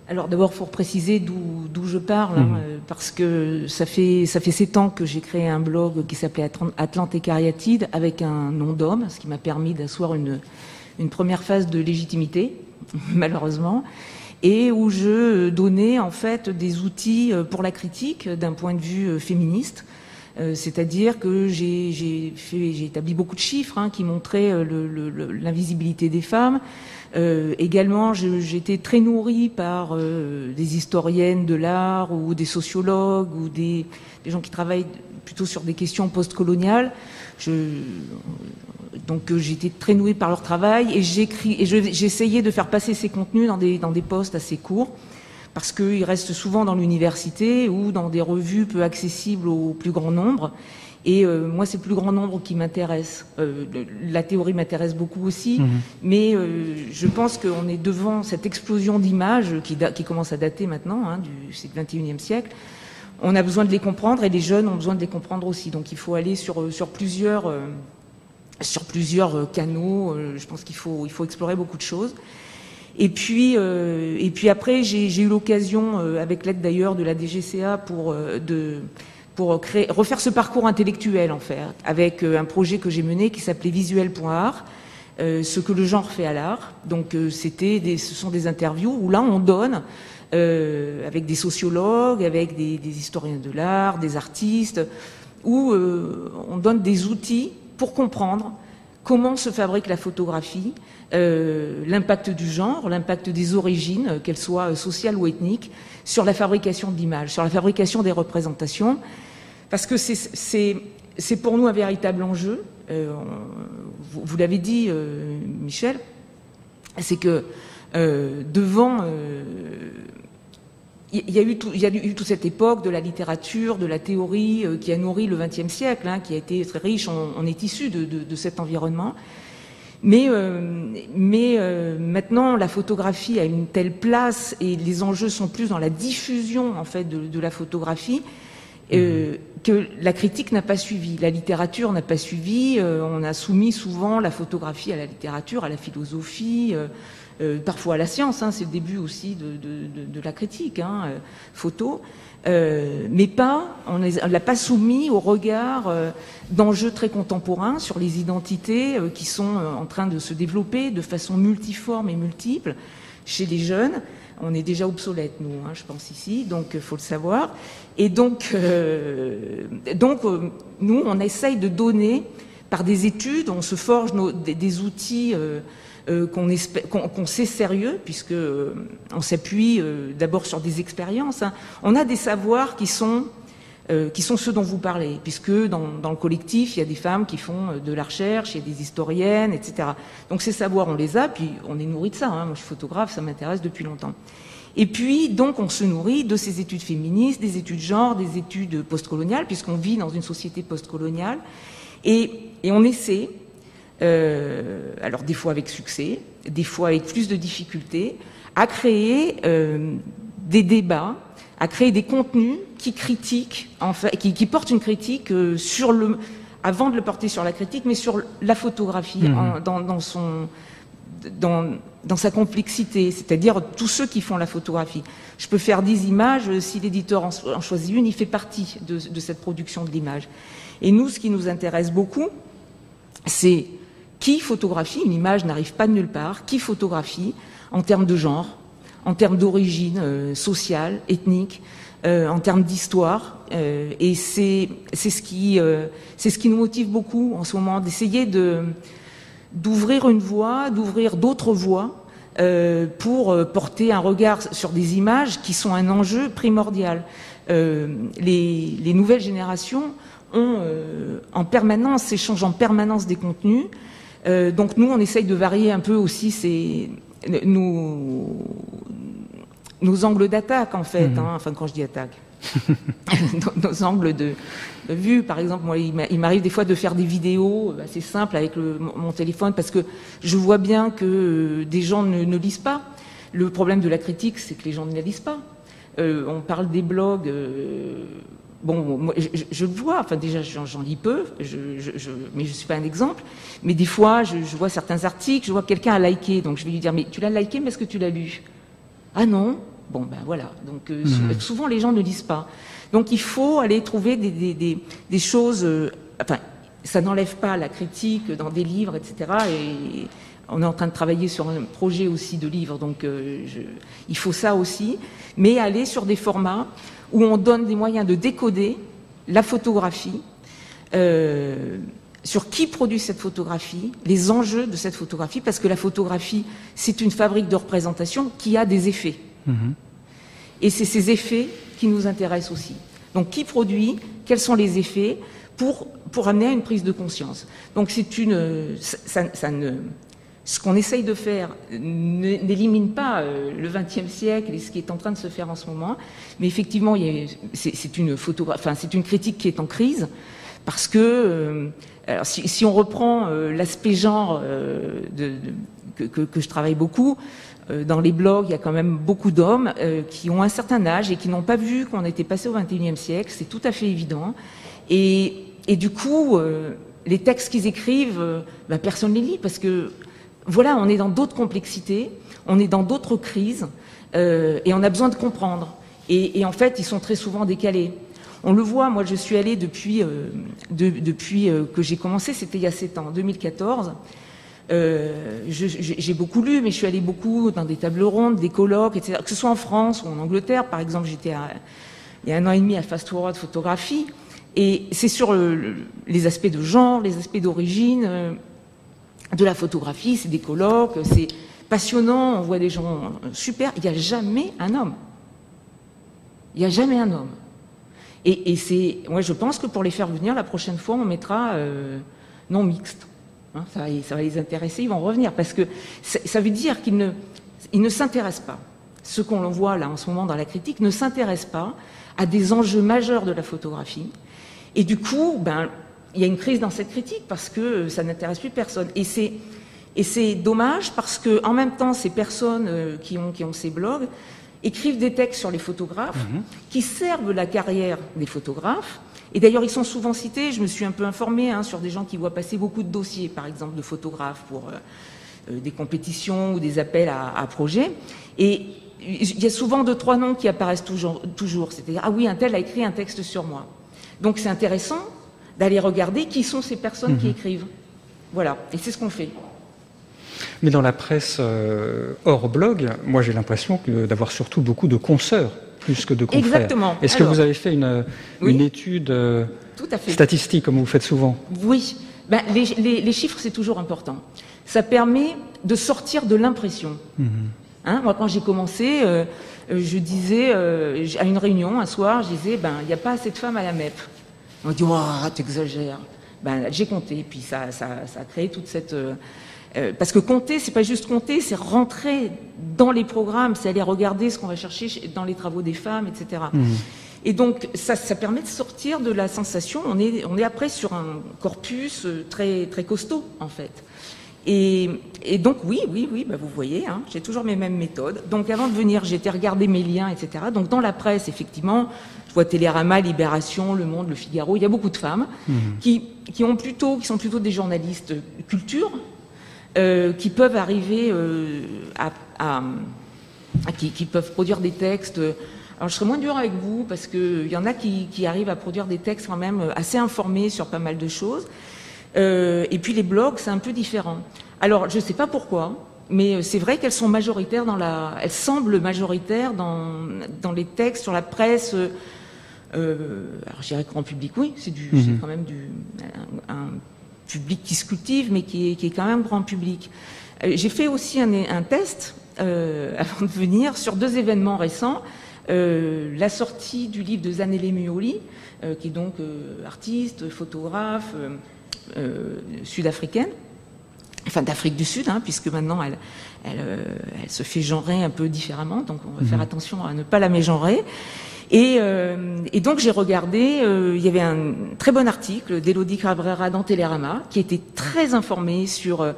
Alors d'abord, faut préciser d'où je parle, hein, mhm. euh, parce que ça fait ça fait sept ans que j'ai créé un blog qui s'appelait Atlante et Cariatide avec un nom d'homme, ce qui m'a permis d'asseoir une une première phase de légitimité, malheureusement, et où je donnais en fait des outils euh, pour la critique d'un point de vue euh. C'est-à-dire que j'ai établi beaucoup de chiffres hein, qui montraient l'invisibilité des femmes, euh, également, j'étais très nourrie par euh, des historiennes de l'art ou des sociologues ou des, gens qui travaillent plutôt sur des questions postcoloniales. Donc euh, j'étais très nourrie par leur travail et j'essayais de faire passer ces contenus dans des, dans des postes assez courts parce qu'ils restent souvent dans l'université ou dans des revues peu accessibles au plus grand nombre. Et euh, moi, c'est le plus grand nombre qui m'intéresse. Euh, la théorie m'intéresse beaucoup aussi, mhm. mais euh, je pense qu'on est devant cette explosion d'images qui, qui, commence à dater maintenant, hein, du, c'est le 21e siècle. On a besoin de les comprendre et les jeunes ont besoin de les comprendre aussi. Donc il faut aller sur, sur plusieurs, sur plusieurs canaux. je pense qu'il faut, il faut explorer beaucoup de choses. Et puis, et puis après, j'ai eu l'occasion, avec l'aide d'ailleurs de la DGCA, pour de pour créer, refaire ce parcours intellectuel en fait, avec euh, un projet que j'ai mené qui s'appelait Visuel.art, euh, ce que le genre fait à l'art. Donc euh, c'était, des, ce sont des interviews où là on donne euh, avec des sociologues, avec des, des historiens de l'art, des artistes, où euh, on donne des outils pour comprendre comment se fabrique la photographie, euh, l'impact du genre, l'impact des origines, qu'elles soient sociales ou ethniques, sur la fabrication de l'image, sur la fabrication des représentations parce que c'est pour nous un véritable enjeu. Euh, vous, l'avez dit, euh, Michel, c'est que euh, devant il y, a eu tout, il y a eu toute cette époque de la littérature, de la théorie qui a nourri le XXe siècle, hein, qui a été très riche. On, est issu de, de, de, cet environnement. Mais, mais maintenant, la photographie a une telle place et les enjeux sont plus dans la diffusion en fait de, de la photographie euh, que la critique n'a pas suivi, la littérature n'a pas suivi. Euh, on a soumis souvent la photographie à la littérature, à la philosophie, euh, parfois à la science. Hein, c'est le début aussi de, de, de, la critique hein, photo, mais pas. On ne l'a pas soumis au regard d'enjeux très contemporains sur les identités qui sont en train de se développer de façon multiforme et multiple chez les jeunes on est déjà obsolète, nous, hein, je pense ici, donc il faut le savoir. Et donc, euh, donc euh, nous, on essaye de donner par des études, on se forge des, outils euh, qu'on sait sérieux, puisque on s'appuie d'abord sur des expériences. Hein. On a des savoirs qui sont qui sont ceux dont vous parlez, puisque dans, le collectif, il y a des femmes qui font de la recherche, il y a des historiennes, etc. Donc ces savoirs, on les a, puis on est nourri de ça. Hein. Moi, je suis photographe, ça m'intéresse depuis longtemps. Et puis, donc, on se nourrit de ces études féministes, des études genre, des études postcoloniales, puisqu'on vit dans une société postcoloniale. Et, et on essaie, euh, alors des fois avec succès, des fois avec plus de difficultés, à créer euh, des débats, à créer des contenus qui critiquent, en fait, qui, qui portent une critique euh, sur le, avant de le porter sur la critique, mais sur la photographie en- dans, dans son, dans, dans sa complexité, c'est-à-dire tous ceux qui font la photographie. Je peux faire des images, si l'éditeur en, en choisit une, il fait partie de, de cette production de l'image. Et nous, ce qui nous intéresse beaucoup, c'est qui photographie, une image n'arrive pas de nulle part, qui photographie en termes de genre, en termes d'origine euh, sociale, ethnique, euh, en termes d'histoire. euh, et c'est c'est ce, qui, euh, c'est ce qui nous motive beaucoup en ce moment, d'essayer de d'ouvrir une voie, d'ouvrir d'autres voies euh, pour euh, porter un regard sur des images qui sont un enjeu primordial. Les, les nouvelles générations ont en permanence, échangent en permanence des contenus. Euh, donc nous, on essaye de varier un peu aussi ces, nos, nos angles d'attaque, en fait. Mhm. hein. enfin, quand je dis attaque, nos, nos angles de, de vue. Par exemple, moi, il m'a- il m'arrive des fois de faire des vidéos euh, assez simples avec le- mon téléphone parce que je vois bien que euh, des gens ne, ne lisent pas. Le problème de la critique, c'est que les gens ne la lisent pas. Euh, on parle des blogs. euh, Bon, moi, je, le vois. Enfin, déjà, j'en lis peu, je, je- je- mais je suis pas un exemple. Mais des fois, je, vois certains articles, je vois que quelqu'un a liké, donc je vais lui dire, mais tu l'as liké, mais est-ce que tu l'as lu? Ah non? Bon, ben voilà. Donc, euh, Mhm. souvent, les gens ne lisent pas. Donc, il faut aller trouver des, des, des, des choses. euh, enfin, ça n'enlève pas la critique dans des livres, etc. Et on est en train de travailler sur un projet aussi de livre, donc euh, il faut ça aussi. Mais aller sur des formats où on donne des moyens de décoder la photographie, euh, sur qui produit cette photographie, les enjeux de cette photographie, parce que la photographie, c'est une fabrique de représentation qui a des effets. Mhm. Et c'est ces effets qui nous intéressent aussi. Donc, qui produit Quels sont les effets pour, pour amener à une prise de conscience Donc, c'est une. ça, ça- ça ne, ce qu'on essaye de faire ne- n'élimine pas euh, le XXe siècle et ce qui est en train de se faire en ce moment, mais effectivement, c'est une critique qui est en crise parce que euh, si, on reprend euh, l'aspect genre que, je travaille beaucoup, dans les blogs, il y a quand même beaucoup d'hommes qui ont un certain âge et qui n'ont pas vu qu'on était passé au XXIe siècle, c'est tout à fait évident. Et, du coup, les textes qu'ils écrivent, ben, personne ne les lit parce que voilà, on est dans d'autres complexités, on est dans d'autres crises euh, et on a besoin de comprendre. Et, en fait, ils sont très souvent décalés. On le voit, moi je suis allée depuis, euh, euh, que j'ai commencé, c'était il y a 7 ans, en 2014. Euh, je- je- j'ai beaucoup lu, mais je suis allée beaucoup dans des tables rondes, des colloques, etc. Que ce soit en France ou en Angleterre, par exemple, j'étais il y a un an et demi à Fast Forward Photographie, et c'est sur le- le- les aspects de genre, les aspects d'origine de la photographie, c'est des colloques, c'est passionnant, on voit des gens super. Il n'y a jamais un homme. Il n'y a jamais un homme. Et, c'est, moi, je pense que pour les faire venir, la prochaine fois, on mettra euh, non mixte. Hein, ça, va, les intéresser, ils vont revenir parce que ça, veut dire qu'ils ne, ils ne s'intéressent pas. Ce qu'on voit là en ce moment dans la critique ne s'intéressent pas à des enjeux majeurs de la photographie. Et du coup, ben, il y a une crise dans cette critique parce que ça n'intéresse plus personne. Et c'est et c'est dommage parce que en même temps, ces personnes euh, qui ont qui ont ces blogs écrivent des textes sur les photographes qui servent la carrière des photographes. Et d'ailleurs, ils sont souvent cités. Je me suis un peu informée hein, sur des gens qui voient passer beaucoup de dossiers, par exemple, de photographes pour euh, euh, des compétitions ou des appels à, à projets. Et il y a souvent deux, trois noms qui apparaissent toujours. toujours. C'est-à-dire, ah oui, un tel a écrit un texte sur moi. Donc c'est intéressant d'aller regarder qui sont ces personnes qui écrivent. Voilà, et c'est ce qu'on fait. Mais dans la presse euh, hors blog, moi j'ai l'impression d'avoir surtout beaucoup de consoeurs plus que de confrères. Exactement. Est-ce que vous avez fait une, oui. une étude euh, Tout à fait. statistique comme vous faites souvent? Oui, ben, les, les- les chiffres, c'est toujours important. Ça permet de sortir de l'impression. Hein, moi, quand j'ai commencé, euh, je disais à une réunion un soir, je disais, ben, il n'y a pas assez de femmes à la MEP. On dit, oh, t'exagères. Ben, j'ai compté, puis ça, ça, ça a créé toute cette, euh, Euh, parce que compter, c'est pas juste compter, c'est rentrer dans les programmes, c'est aller regarder ce qu'on va chercher dans les travaux des femmes, etc. Mmh. Et donc, ça, ça, permet de sortir de la sensation. On est, on est après sur un corpus euh, très, très costaud, en fait. Et, et donc, oui, oui, oui, bah vous voyez, hein, j'ai toujours mes mêmes méthodes. Donc, avant de venir, j'étais regarder mes liens, etc. Donc, dans la presse, effectivement, je vois Télérama, Libération, Le Monde, Le Figaro. Il y a beaucoup de femmes mmh. qui, qui ont plutôt, qui sont plutôt des journalistes culture, euh, qui peuvent arriver euh, à, à, qui, qui, peuvent produire des textes. Alors je serai moins dur avec vous parce qu'il y en a qui, qui, arrivent à produire des textes quand même assez informés sur pas mal de choses. Euh, et puis les blogs, c'est un peu différent. Alors je ne sais pas pourquoi, mais c'est vrai qu'elles sont majoritaires dans la, elles semblent majoritaires dans, dans les textes sur la presse. Euh, alors je dirais grand public, oui, c'est du, mm quand même du, un, un public qui se cultive, mais qui est, qui est quand même grand public. Euh, j'ai fait aussi un, un test euh, avant de venir sur deux événements récents. Euh, la sortie du livre de Zanelle Muoli, euh, qui est donc euh, artiste, photographe sud-africaine, enfin d'Afrique du Sud, hein, puisque maintenant elle, elle, elle, se fait genrer un peu différemment, donc on va mmh. faire attention à ne pas la mégenrer. Et, euh, et donc j'ai regardé, euh, il y avait un très bon article d'Elodie Cabrera dans Télérama qui était très informé sur euh,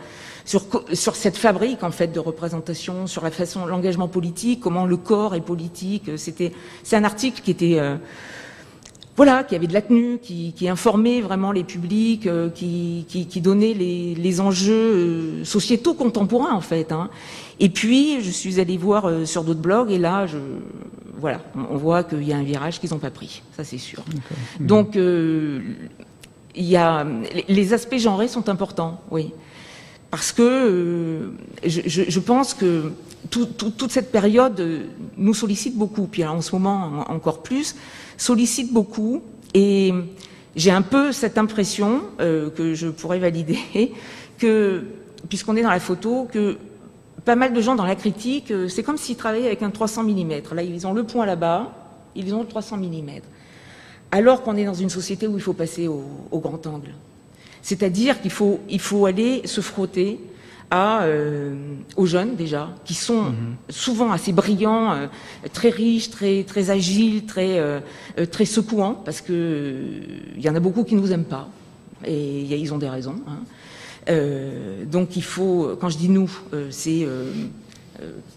sur, sur cette fabrique en fait de représentation, sur la façon, l'engagement politique, comment le corps est politique. C'était, c'est un article qui était euh, voilà, qui avait de la tenue, qui, qui informait vraiment les publics, euh, qui, qui, qui, donnait les, les enjeux euh, sociétaux contemporains en fait. Hein. Et puis je suis allée voir euh, sur d'autres blogs et là, je, voilà, on voit qu'il y a un virage qu'ils n'ont pas pris, ça c'est sûr. Mmh. Donc euh, il y a les aspects genrés sont importants, oui, parce que euh, je, je, je, pense que tout, tout, toute cette période nous sollicite beaucoup, puis en ce moment encore plus sollicite beaucoup et j'ai un peu cette impression euh, que je pourrais valider que puisqu'on est dans la photo que pas mal de gens dans la critique, euh, c'est comme s'ils travaillaient avec un 300 mm. Là, ils ont le point là-bas, ils ont le 300 mm. Alors qu'on est dans une société où il faut passer au, au grand angle. C'est-à-dire qu'il faut, il faut aller se frotter à, euh, aux jeunes déjà, qui sont mmh. souvent assez brillants, euh, très riches, très, très agiles, très, euh, très secouants, parce que il y en a beaucoup qui ne nous aiment pas, et ils ont des raisons. Hein. donc il faut, quand je dis nous, c'est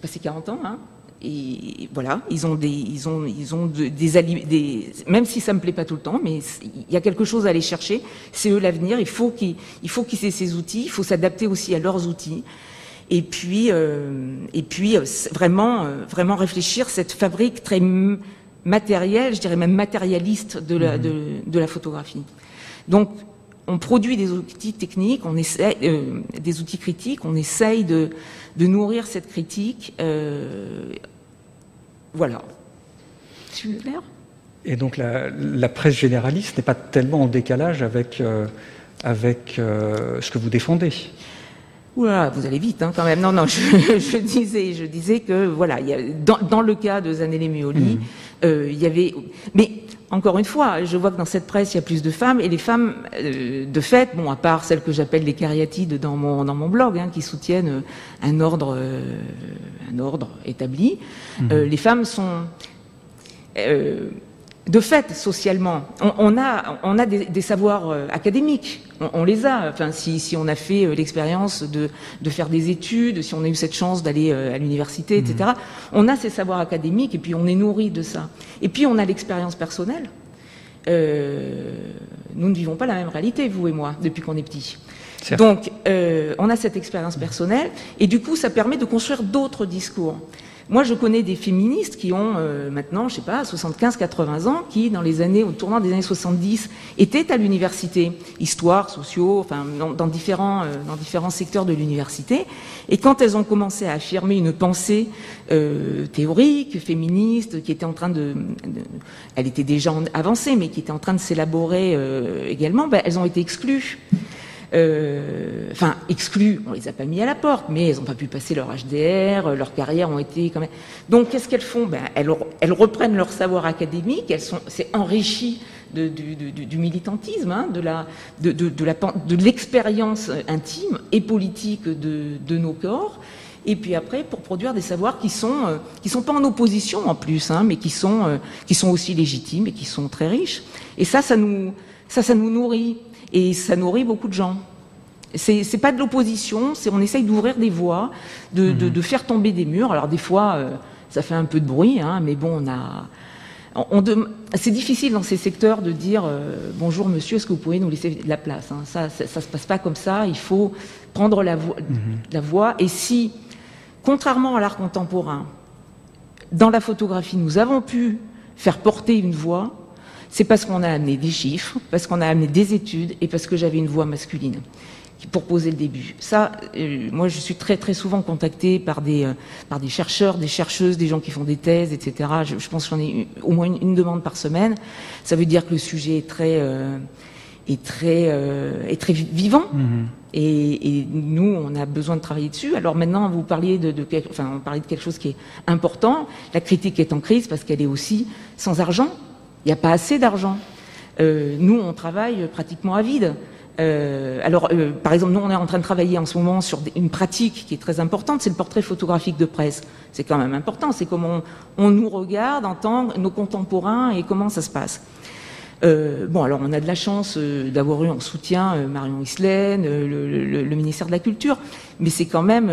passer 40 ans, hein, et voilà, ils ont des, ils ont, ils ont des, des, même si ça me plaît pas tout le temps, mais il y a quelque chose à aller chercher. C'est eux l'avenir. Il faut qu'ils, il faut qu'ils aient ces outils. Il faut s'adapter aussi à leurs outils. Et puis, euh, et puis euh, vraiment, euh, vraiment réfléchir cette fabrique très matérielle, je dirais même matérialiste de la, photographie. Donc, on produit des outils techniques, on essaie, des outils critiques, on essaye de, nourrir cette critique. Voilà. Super. Et donc la, la presse généraliste n'est pas tellement en décalage avec, euh, avec euh, ce que vous défendez. Oula, vous allez vite hein, quand même. Non, non, je, je, disais, je disais que voilà, il y a, dans, dans, le cas de Zanelle Muoli, mmh. euh, il y avait, mais encore une fois, je vois que dans cette presse, il y a plus de femmes, et les femmes, euh, de fait, bon, à part celles que j'appelle les cariatides dans mon, dans mon blog, hein, qui soutiennent euh, un ordre, euh, un ordre établi, mmh. euh, les femmes sont de fait, socialement, on, on, a, on a des, des savoirs euh, académiques, on, on, les a. Enfin, si, si on a fait euh, l'expérience de, de, faire des études, si on a eu cette chance d'aller euh, à l'université, etc., mmh. on a ces savoirs académiques et puis on est nourri de ça. Et puis on a l'expérience personnelle. Euh, nous ne vivons pas la même réalité, vous et moi, depuis qu'on est petit. Donc, euh, on a cette expérience personnelle et du coup, ça permet de construire d'autres discours. Moi, je connais des féministes qui ont euh, maintenant, je sais pas, 75-80 ans, qui, dans les années, au tournant des années 70, étaient à l'université, histoire, sociaux, enfin, dans, dans différents, euh, dans différents secteurs de l'université. Et quand elles ont commencé à affirmer une pensée euh, théorique, féministe, qui était en train de, elle était déjà avancée, mais qui était en train de s'élaborer euh, également, ben, elles ont été exclues euh, enfin exclues, on les a pas mis à la porte, mais elles n'ont pas pu passer leur HDR, euh, leurs carrières ont été quand même. Donc qu'est-ce qu'elles font? Ben, elles, reprennent leur savoir académique, elles sont, c'est enrichi du, militantisme, hein, de, la, de, de l'expérience intime et politique de, nos corps. Et puis après, pour produire des savoirs qui sont euh, qui sont pas en opposition en plus, hein, mais qui sont euh, qui sont aussi légitimes et qui sont très riches. Et ça, ça nous ça, ça nous nourrit et ça nourrit beaucoup de gens. C'est c'est pas de l'opposition, c'est on essaye d'ouvrir des voies, de, de, mhm. faire tomber des murs. Alors des fois, euh, ça fait un peu de bruit, hein, mais bon, on a c'est difficile dans ces secteurs de dire euh, bonjour monsieur, est-ce que vous pouvez nous laisser de la place hein. Ça, ça, se passe pas comme ça. Il faut prendre la, mhm. la voix. Et si, contrairement à l'art contemporain, dans la photographie, nous avons pu faire porter une voix, c'est parce qu'on a amené des chiffres, parce qu'on a amené des études et parce que j'avais une voix masculine pour poser le début. Ça, euh, moi, je suis très très souvent contactée par des euh, par des chercheurs, des chercheuses, des gens qui font des thèses, etc. Je, pense que j'en ai au moins une, demande par semaine. Ça veut dire que le sujet est très euh, est très est très vivant. Mm-hmm. Et, et, nous, on a besoin de travailler dessus. Alors maintenant, vous parliez de, de, enfin, on parlait de quelque chose qui est important. La critique est en crise parce qu'elle est aussi sans argent. Il n'y a pas assez d'argent. Euh, nous, on travaille pratiquement à vide. Euh, alors, euh, par exemple, nous, on est en train de travailler en ce moment sur une pratique qui est très importante, c'est le portrait photographique de presse. C'est quand même important, c'est comment on, nous regarde en tant nos contemporains et comment ça se passe. Euh, bon, alors on a de la chance euh, d'avoir eu en soutien euh, Marion Islaine, le, le, ministère de la Culture, mais c'est quand même,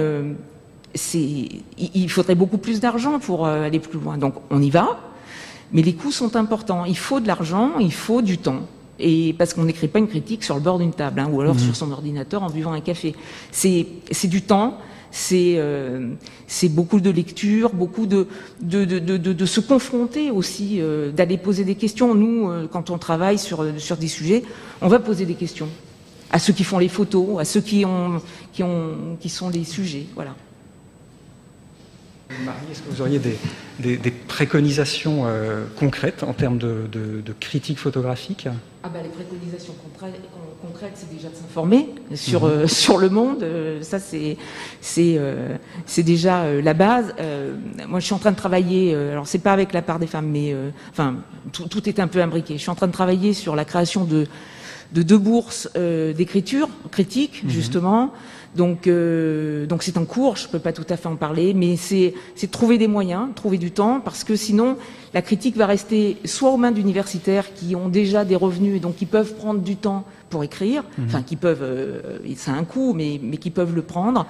il faudrait beaucoup plus d'argent pour aller plus loin. Donc on y va, mais les coûts sont importants. Il faut de l'argent, il faut du temps et parce qu'on n'écrit pas une critique sur le bord d'une table, hein, ou alors mmh. sur son ordinateur en buvant un café. C'est du temps, c'est euh, beaucoup de lecture, beaucoup de, de, de, de, de se confronter aussi, euh, d'aller poser des questions. Nous, euh, quand on travaille sur, sur des sujets, on va poser des questions à ceux qui font les photos, à ceux qui, ont, qui, ont, qui sont les sujets. Voilà. Marie, est-ce que vous auriez des, des, préconisations euh, concrètes en termes de, de, critique photographique ah bah, Les préconisations concrètes, c'est déjà de s'informer sur, mhm. euh, sur le monde. Euh, ça, c'est c'est déjà la base. moi, je suis en train de travailler, alors c'est pas avec la part des femmes, mais enfin, tout, tout, est un peu imbriqué. Je suis en train de travailler sur la création de, de deux bourses d'écriture critique, mhm. justement. Donc, euh, donc c'est en cours. Je peux pas tout à fait en parler, mais c'est c'est trouver des moyens, trouver du temps, parce que sinon la critique va rester soit aux mains d'universitaires qui ont déjà des revenus et donc qui peuvent prendre du temps pour écrire, mhm. enfin qui peuvent, euh, c'est un coût, mais mais qui peuvent le prendre.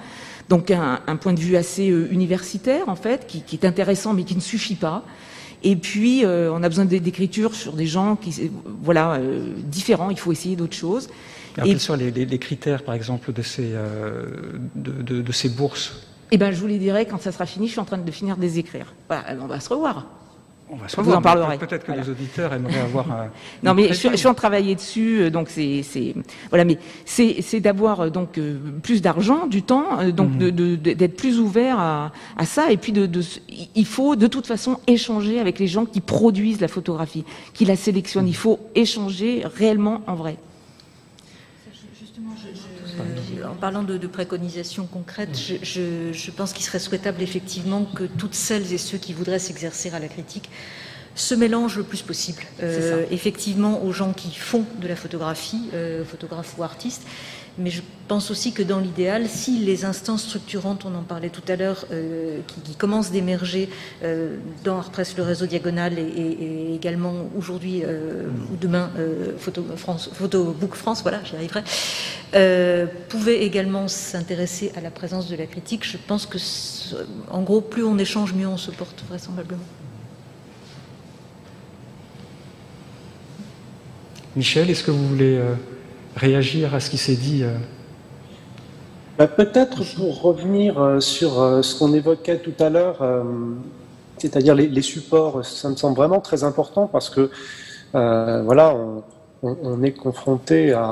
Donc un, un point de vue assez euh, universitaire en fait, qui, qui, est intéressant mais qui ne suffit pas. Et puis, euh, on a besoin d'écriture sur des gens qui, voilà, euh, différents. Il faut essayer d'autres choses. Et quels sont les, critères, par exemple, de ces, euh, de, ces bourses Eh ben, je vous les dirai quand ça sera fini. Je suis en train de finir de les écrire. Voilà, on va se revoir. On va se revoir. Vous en parlerez. Peut-être que les auditeurs aimeraient avoir. Un, non, mais je, suis en train de travailler dessus, euh, donc c'est, voilà, mais c'est, d'avoir euh, donc plus d'argent, du temps, donc mhm. d'être plus ouvert à, à, ça, et puis de, il faut de toute façon échanger avec les gens qui produisent la photographie, qui la sélectionnent. Il faut échanger réellement en vrai en parlant de, préconisations concrètes, je, pense qu'il serait souhaitable effectivement que toutes celles et ceux qui voudraient s'exercer à la critique se mélangent le plus possible, euh, effectivement, aux gens qui font de la photographie, euh, photographes ou artistes, mais je pense aussi que dans l'idéal, si les instances structurantes, on en parlait tout à l'heure, euh, qui, commencent d'émerger euh, dans Artpress, le réseau Diagonal et, également aujourd'hui euh, ou demain Photo, France, Photobook France, voilà, j'y arriverai, pouvaient également s'intéresser à la présence de la critique. Je pense que, en gros, plus on échange, mieux on se porte vraisemblablement. Michel, est-ce que vous voulez réagir à ce qui s'est dit euh. bah, Peut-être pour revenir euh, sur euh, ce qu'on évoquait tout à l'heure, c'est-à-dire les, supports, ça me semble vraiment très important parce que voilà, on, est confronté à,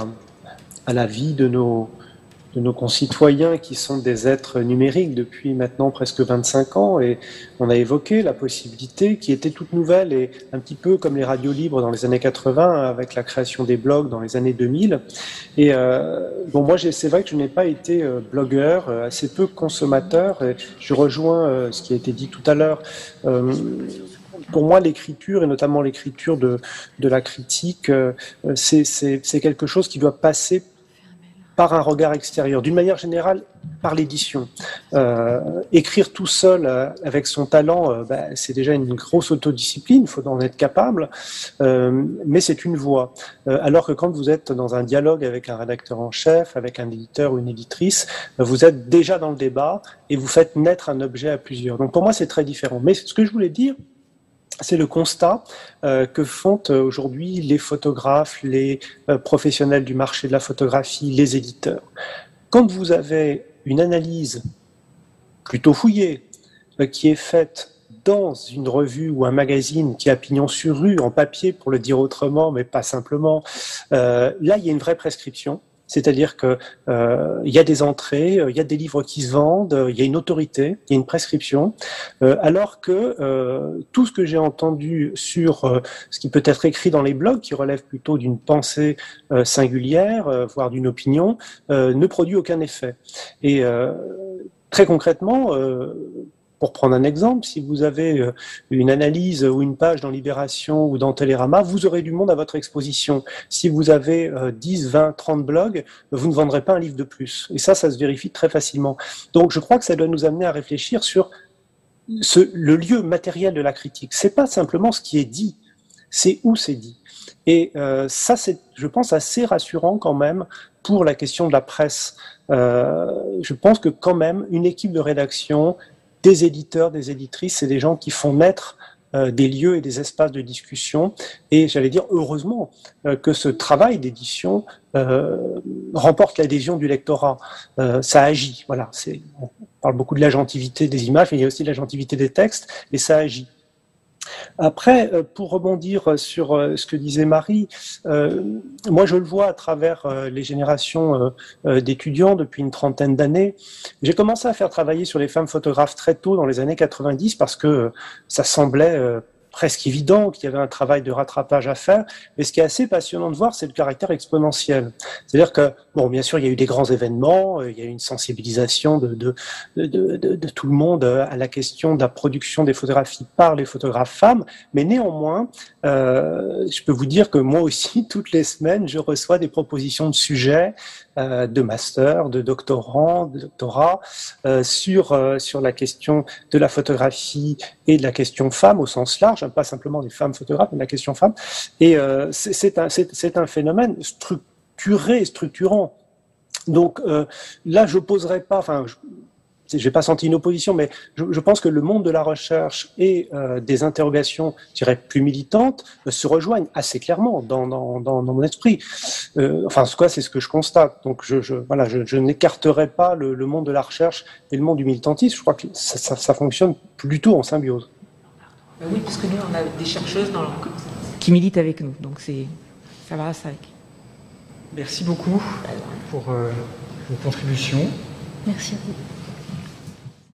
à, la vie de nos, de nos concitoyens qui sont des êtres numériques depuis maintenant presque 25 ans. Et on a évoqué la possibilité qui était toute nouvelle et un petit peu comme les radios libres dans les années 80 avec la création des blogs dans les années 2000 et euh, bon moi c'est vrai que je n'ai pas été euh, blogueur euh, assez peu consommateur et je rejoins euh, ce qui a été dit tout à l'heure. Pour moi, l'écriture, et notamment l'écriture de, de la critique, c'est quelque chose qui doit passer par un regard extérieur. D'une manière générale, par l'édition. Euh, écrire tout seul euh, avec son talent, euh, bah, c'est déjà une grosse autodiscipline, il faut en être capable, mais c'est une voie. alors que quand vous êtes dans un dialogue avec un rédacteur en chef, avec un éditeur ou une éditrice, vous êtes déjà dans le débat et vous faites naître un objet à plusieurs. Donc pour moi, c'est très différent. Mais ce que je voulais dire, c'est le constat euh, que font euh, aujourd'hui les photographes, les euh, professionnels du marché de la photographie, les éditeurs. Quand vous avez une analyse plutôt fouillée qui est faite dans une revue ou un magazine qui a pignon sur rue, en papier pour le dire autrement, mais pas simplement, là il y a une vraie prescription c'est-à-dire que euh, il y a des entrées, euh, il y a des livres qui se vendent, euh, il y a une autorité, il y a une prescription, alors que tout ce que j'ai entendu sur ce qui peut être écrit dans les blogs, qui relève plutôt d'une pensée singulière, voire d'une opinion, ne produit aucun effet. Et très concrètement, pour prendre un exemple, si vous avez euh, une analyse ou une page dans Libération ou dans Télérama, vous aurez du monde à votre exposition. Si vous avez 10, 20, 30 blogs, vous ne vendrez pas un livre de plus. Et ça, ça se vérifie très facilement. Donc je crois que ça doit nous amener à réfléchir sur le lieu matériel de la critique. C'est pas simplement ce qui est dit, c'est où c'est dit. Et euh, ça, c'est, je pense, assez rassurant quand même pour la question de la presse. Euh, je pense que quand même, une équipe de rédaction des éditeurs, des éditrices, c'est des gens qui font naître euh, des lieux et des espaces de discussion. Et j'allais dire heureusement euh, que ce travail d'édition euh, remporte l'adhésion du lectorat. ça agit. Voilà. On parle beaucoup de l'agentivité des images, mais il y a aussi l'agentivité des textes, et ça agit. Après, euh, pour rebondir sur euh, ce que disait Marie, euh, moi je le vois à travers les générations d'étudiants depuis une trentaine d'années. J'ai commencé à faire travailler sur les femmes photographes très tôt dans les années 90 parce que ça semblait presque évident qu'il y avait un travail de rattrapage à faire. Mais ce qui est assez passionnant de voir, c'est le caractère exponentiel. C'est-à-dire que, bon, bien sûr, il y a eu des grands événements, euh, il y a eu une sensibilisation de, de, de, de, tout le monde euh, à la question de la production des photographies par les photographes femmes. Mais néanmoins, euh, je peux vous dire que moi aussi, toutes les semaines, je reçois des propositions de sujets de master, de doctorants, de doctorat euh, sur, euh, sur la question de la photographie et de la question femme au sens large, pas simplement des femmes photographes, mais de la question femme. Et c'est un, un phénomène structuré, structurant. Donc là, je poserai pas, je n'ai pas senti une opposition, mais je, pense que le monde de la recherche et euh, des interrogations, je dirais, plus militantes euh, se rejoignent assez clairement dans, dans, dans, mon esprit. Euh, enfin, en tout cas, c'est ce que je constate. Donc, je, je voilà, je, je n'écarterai pas le, le, monde de la recherche et le monde du militantisme. Je crois que ça, ça, ça fonctionne plutôt en symbiose. Oui, parce que nous, on a des chercheuses dans qui militent avec nous, donc c'est ça va ça. Merci beaucoup pour vos contributions. Merci à vous.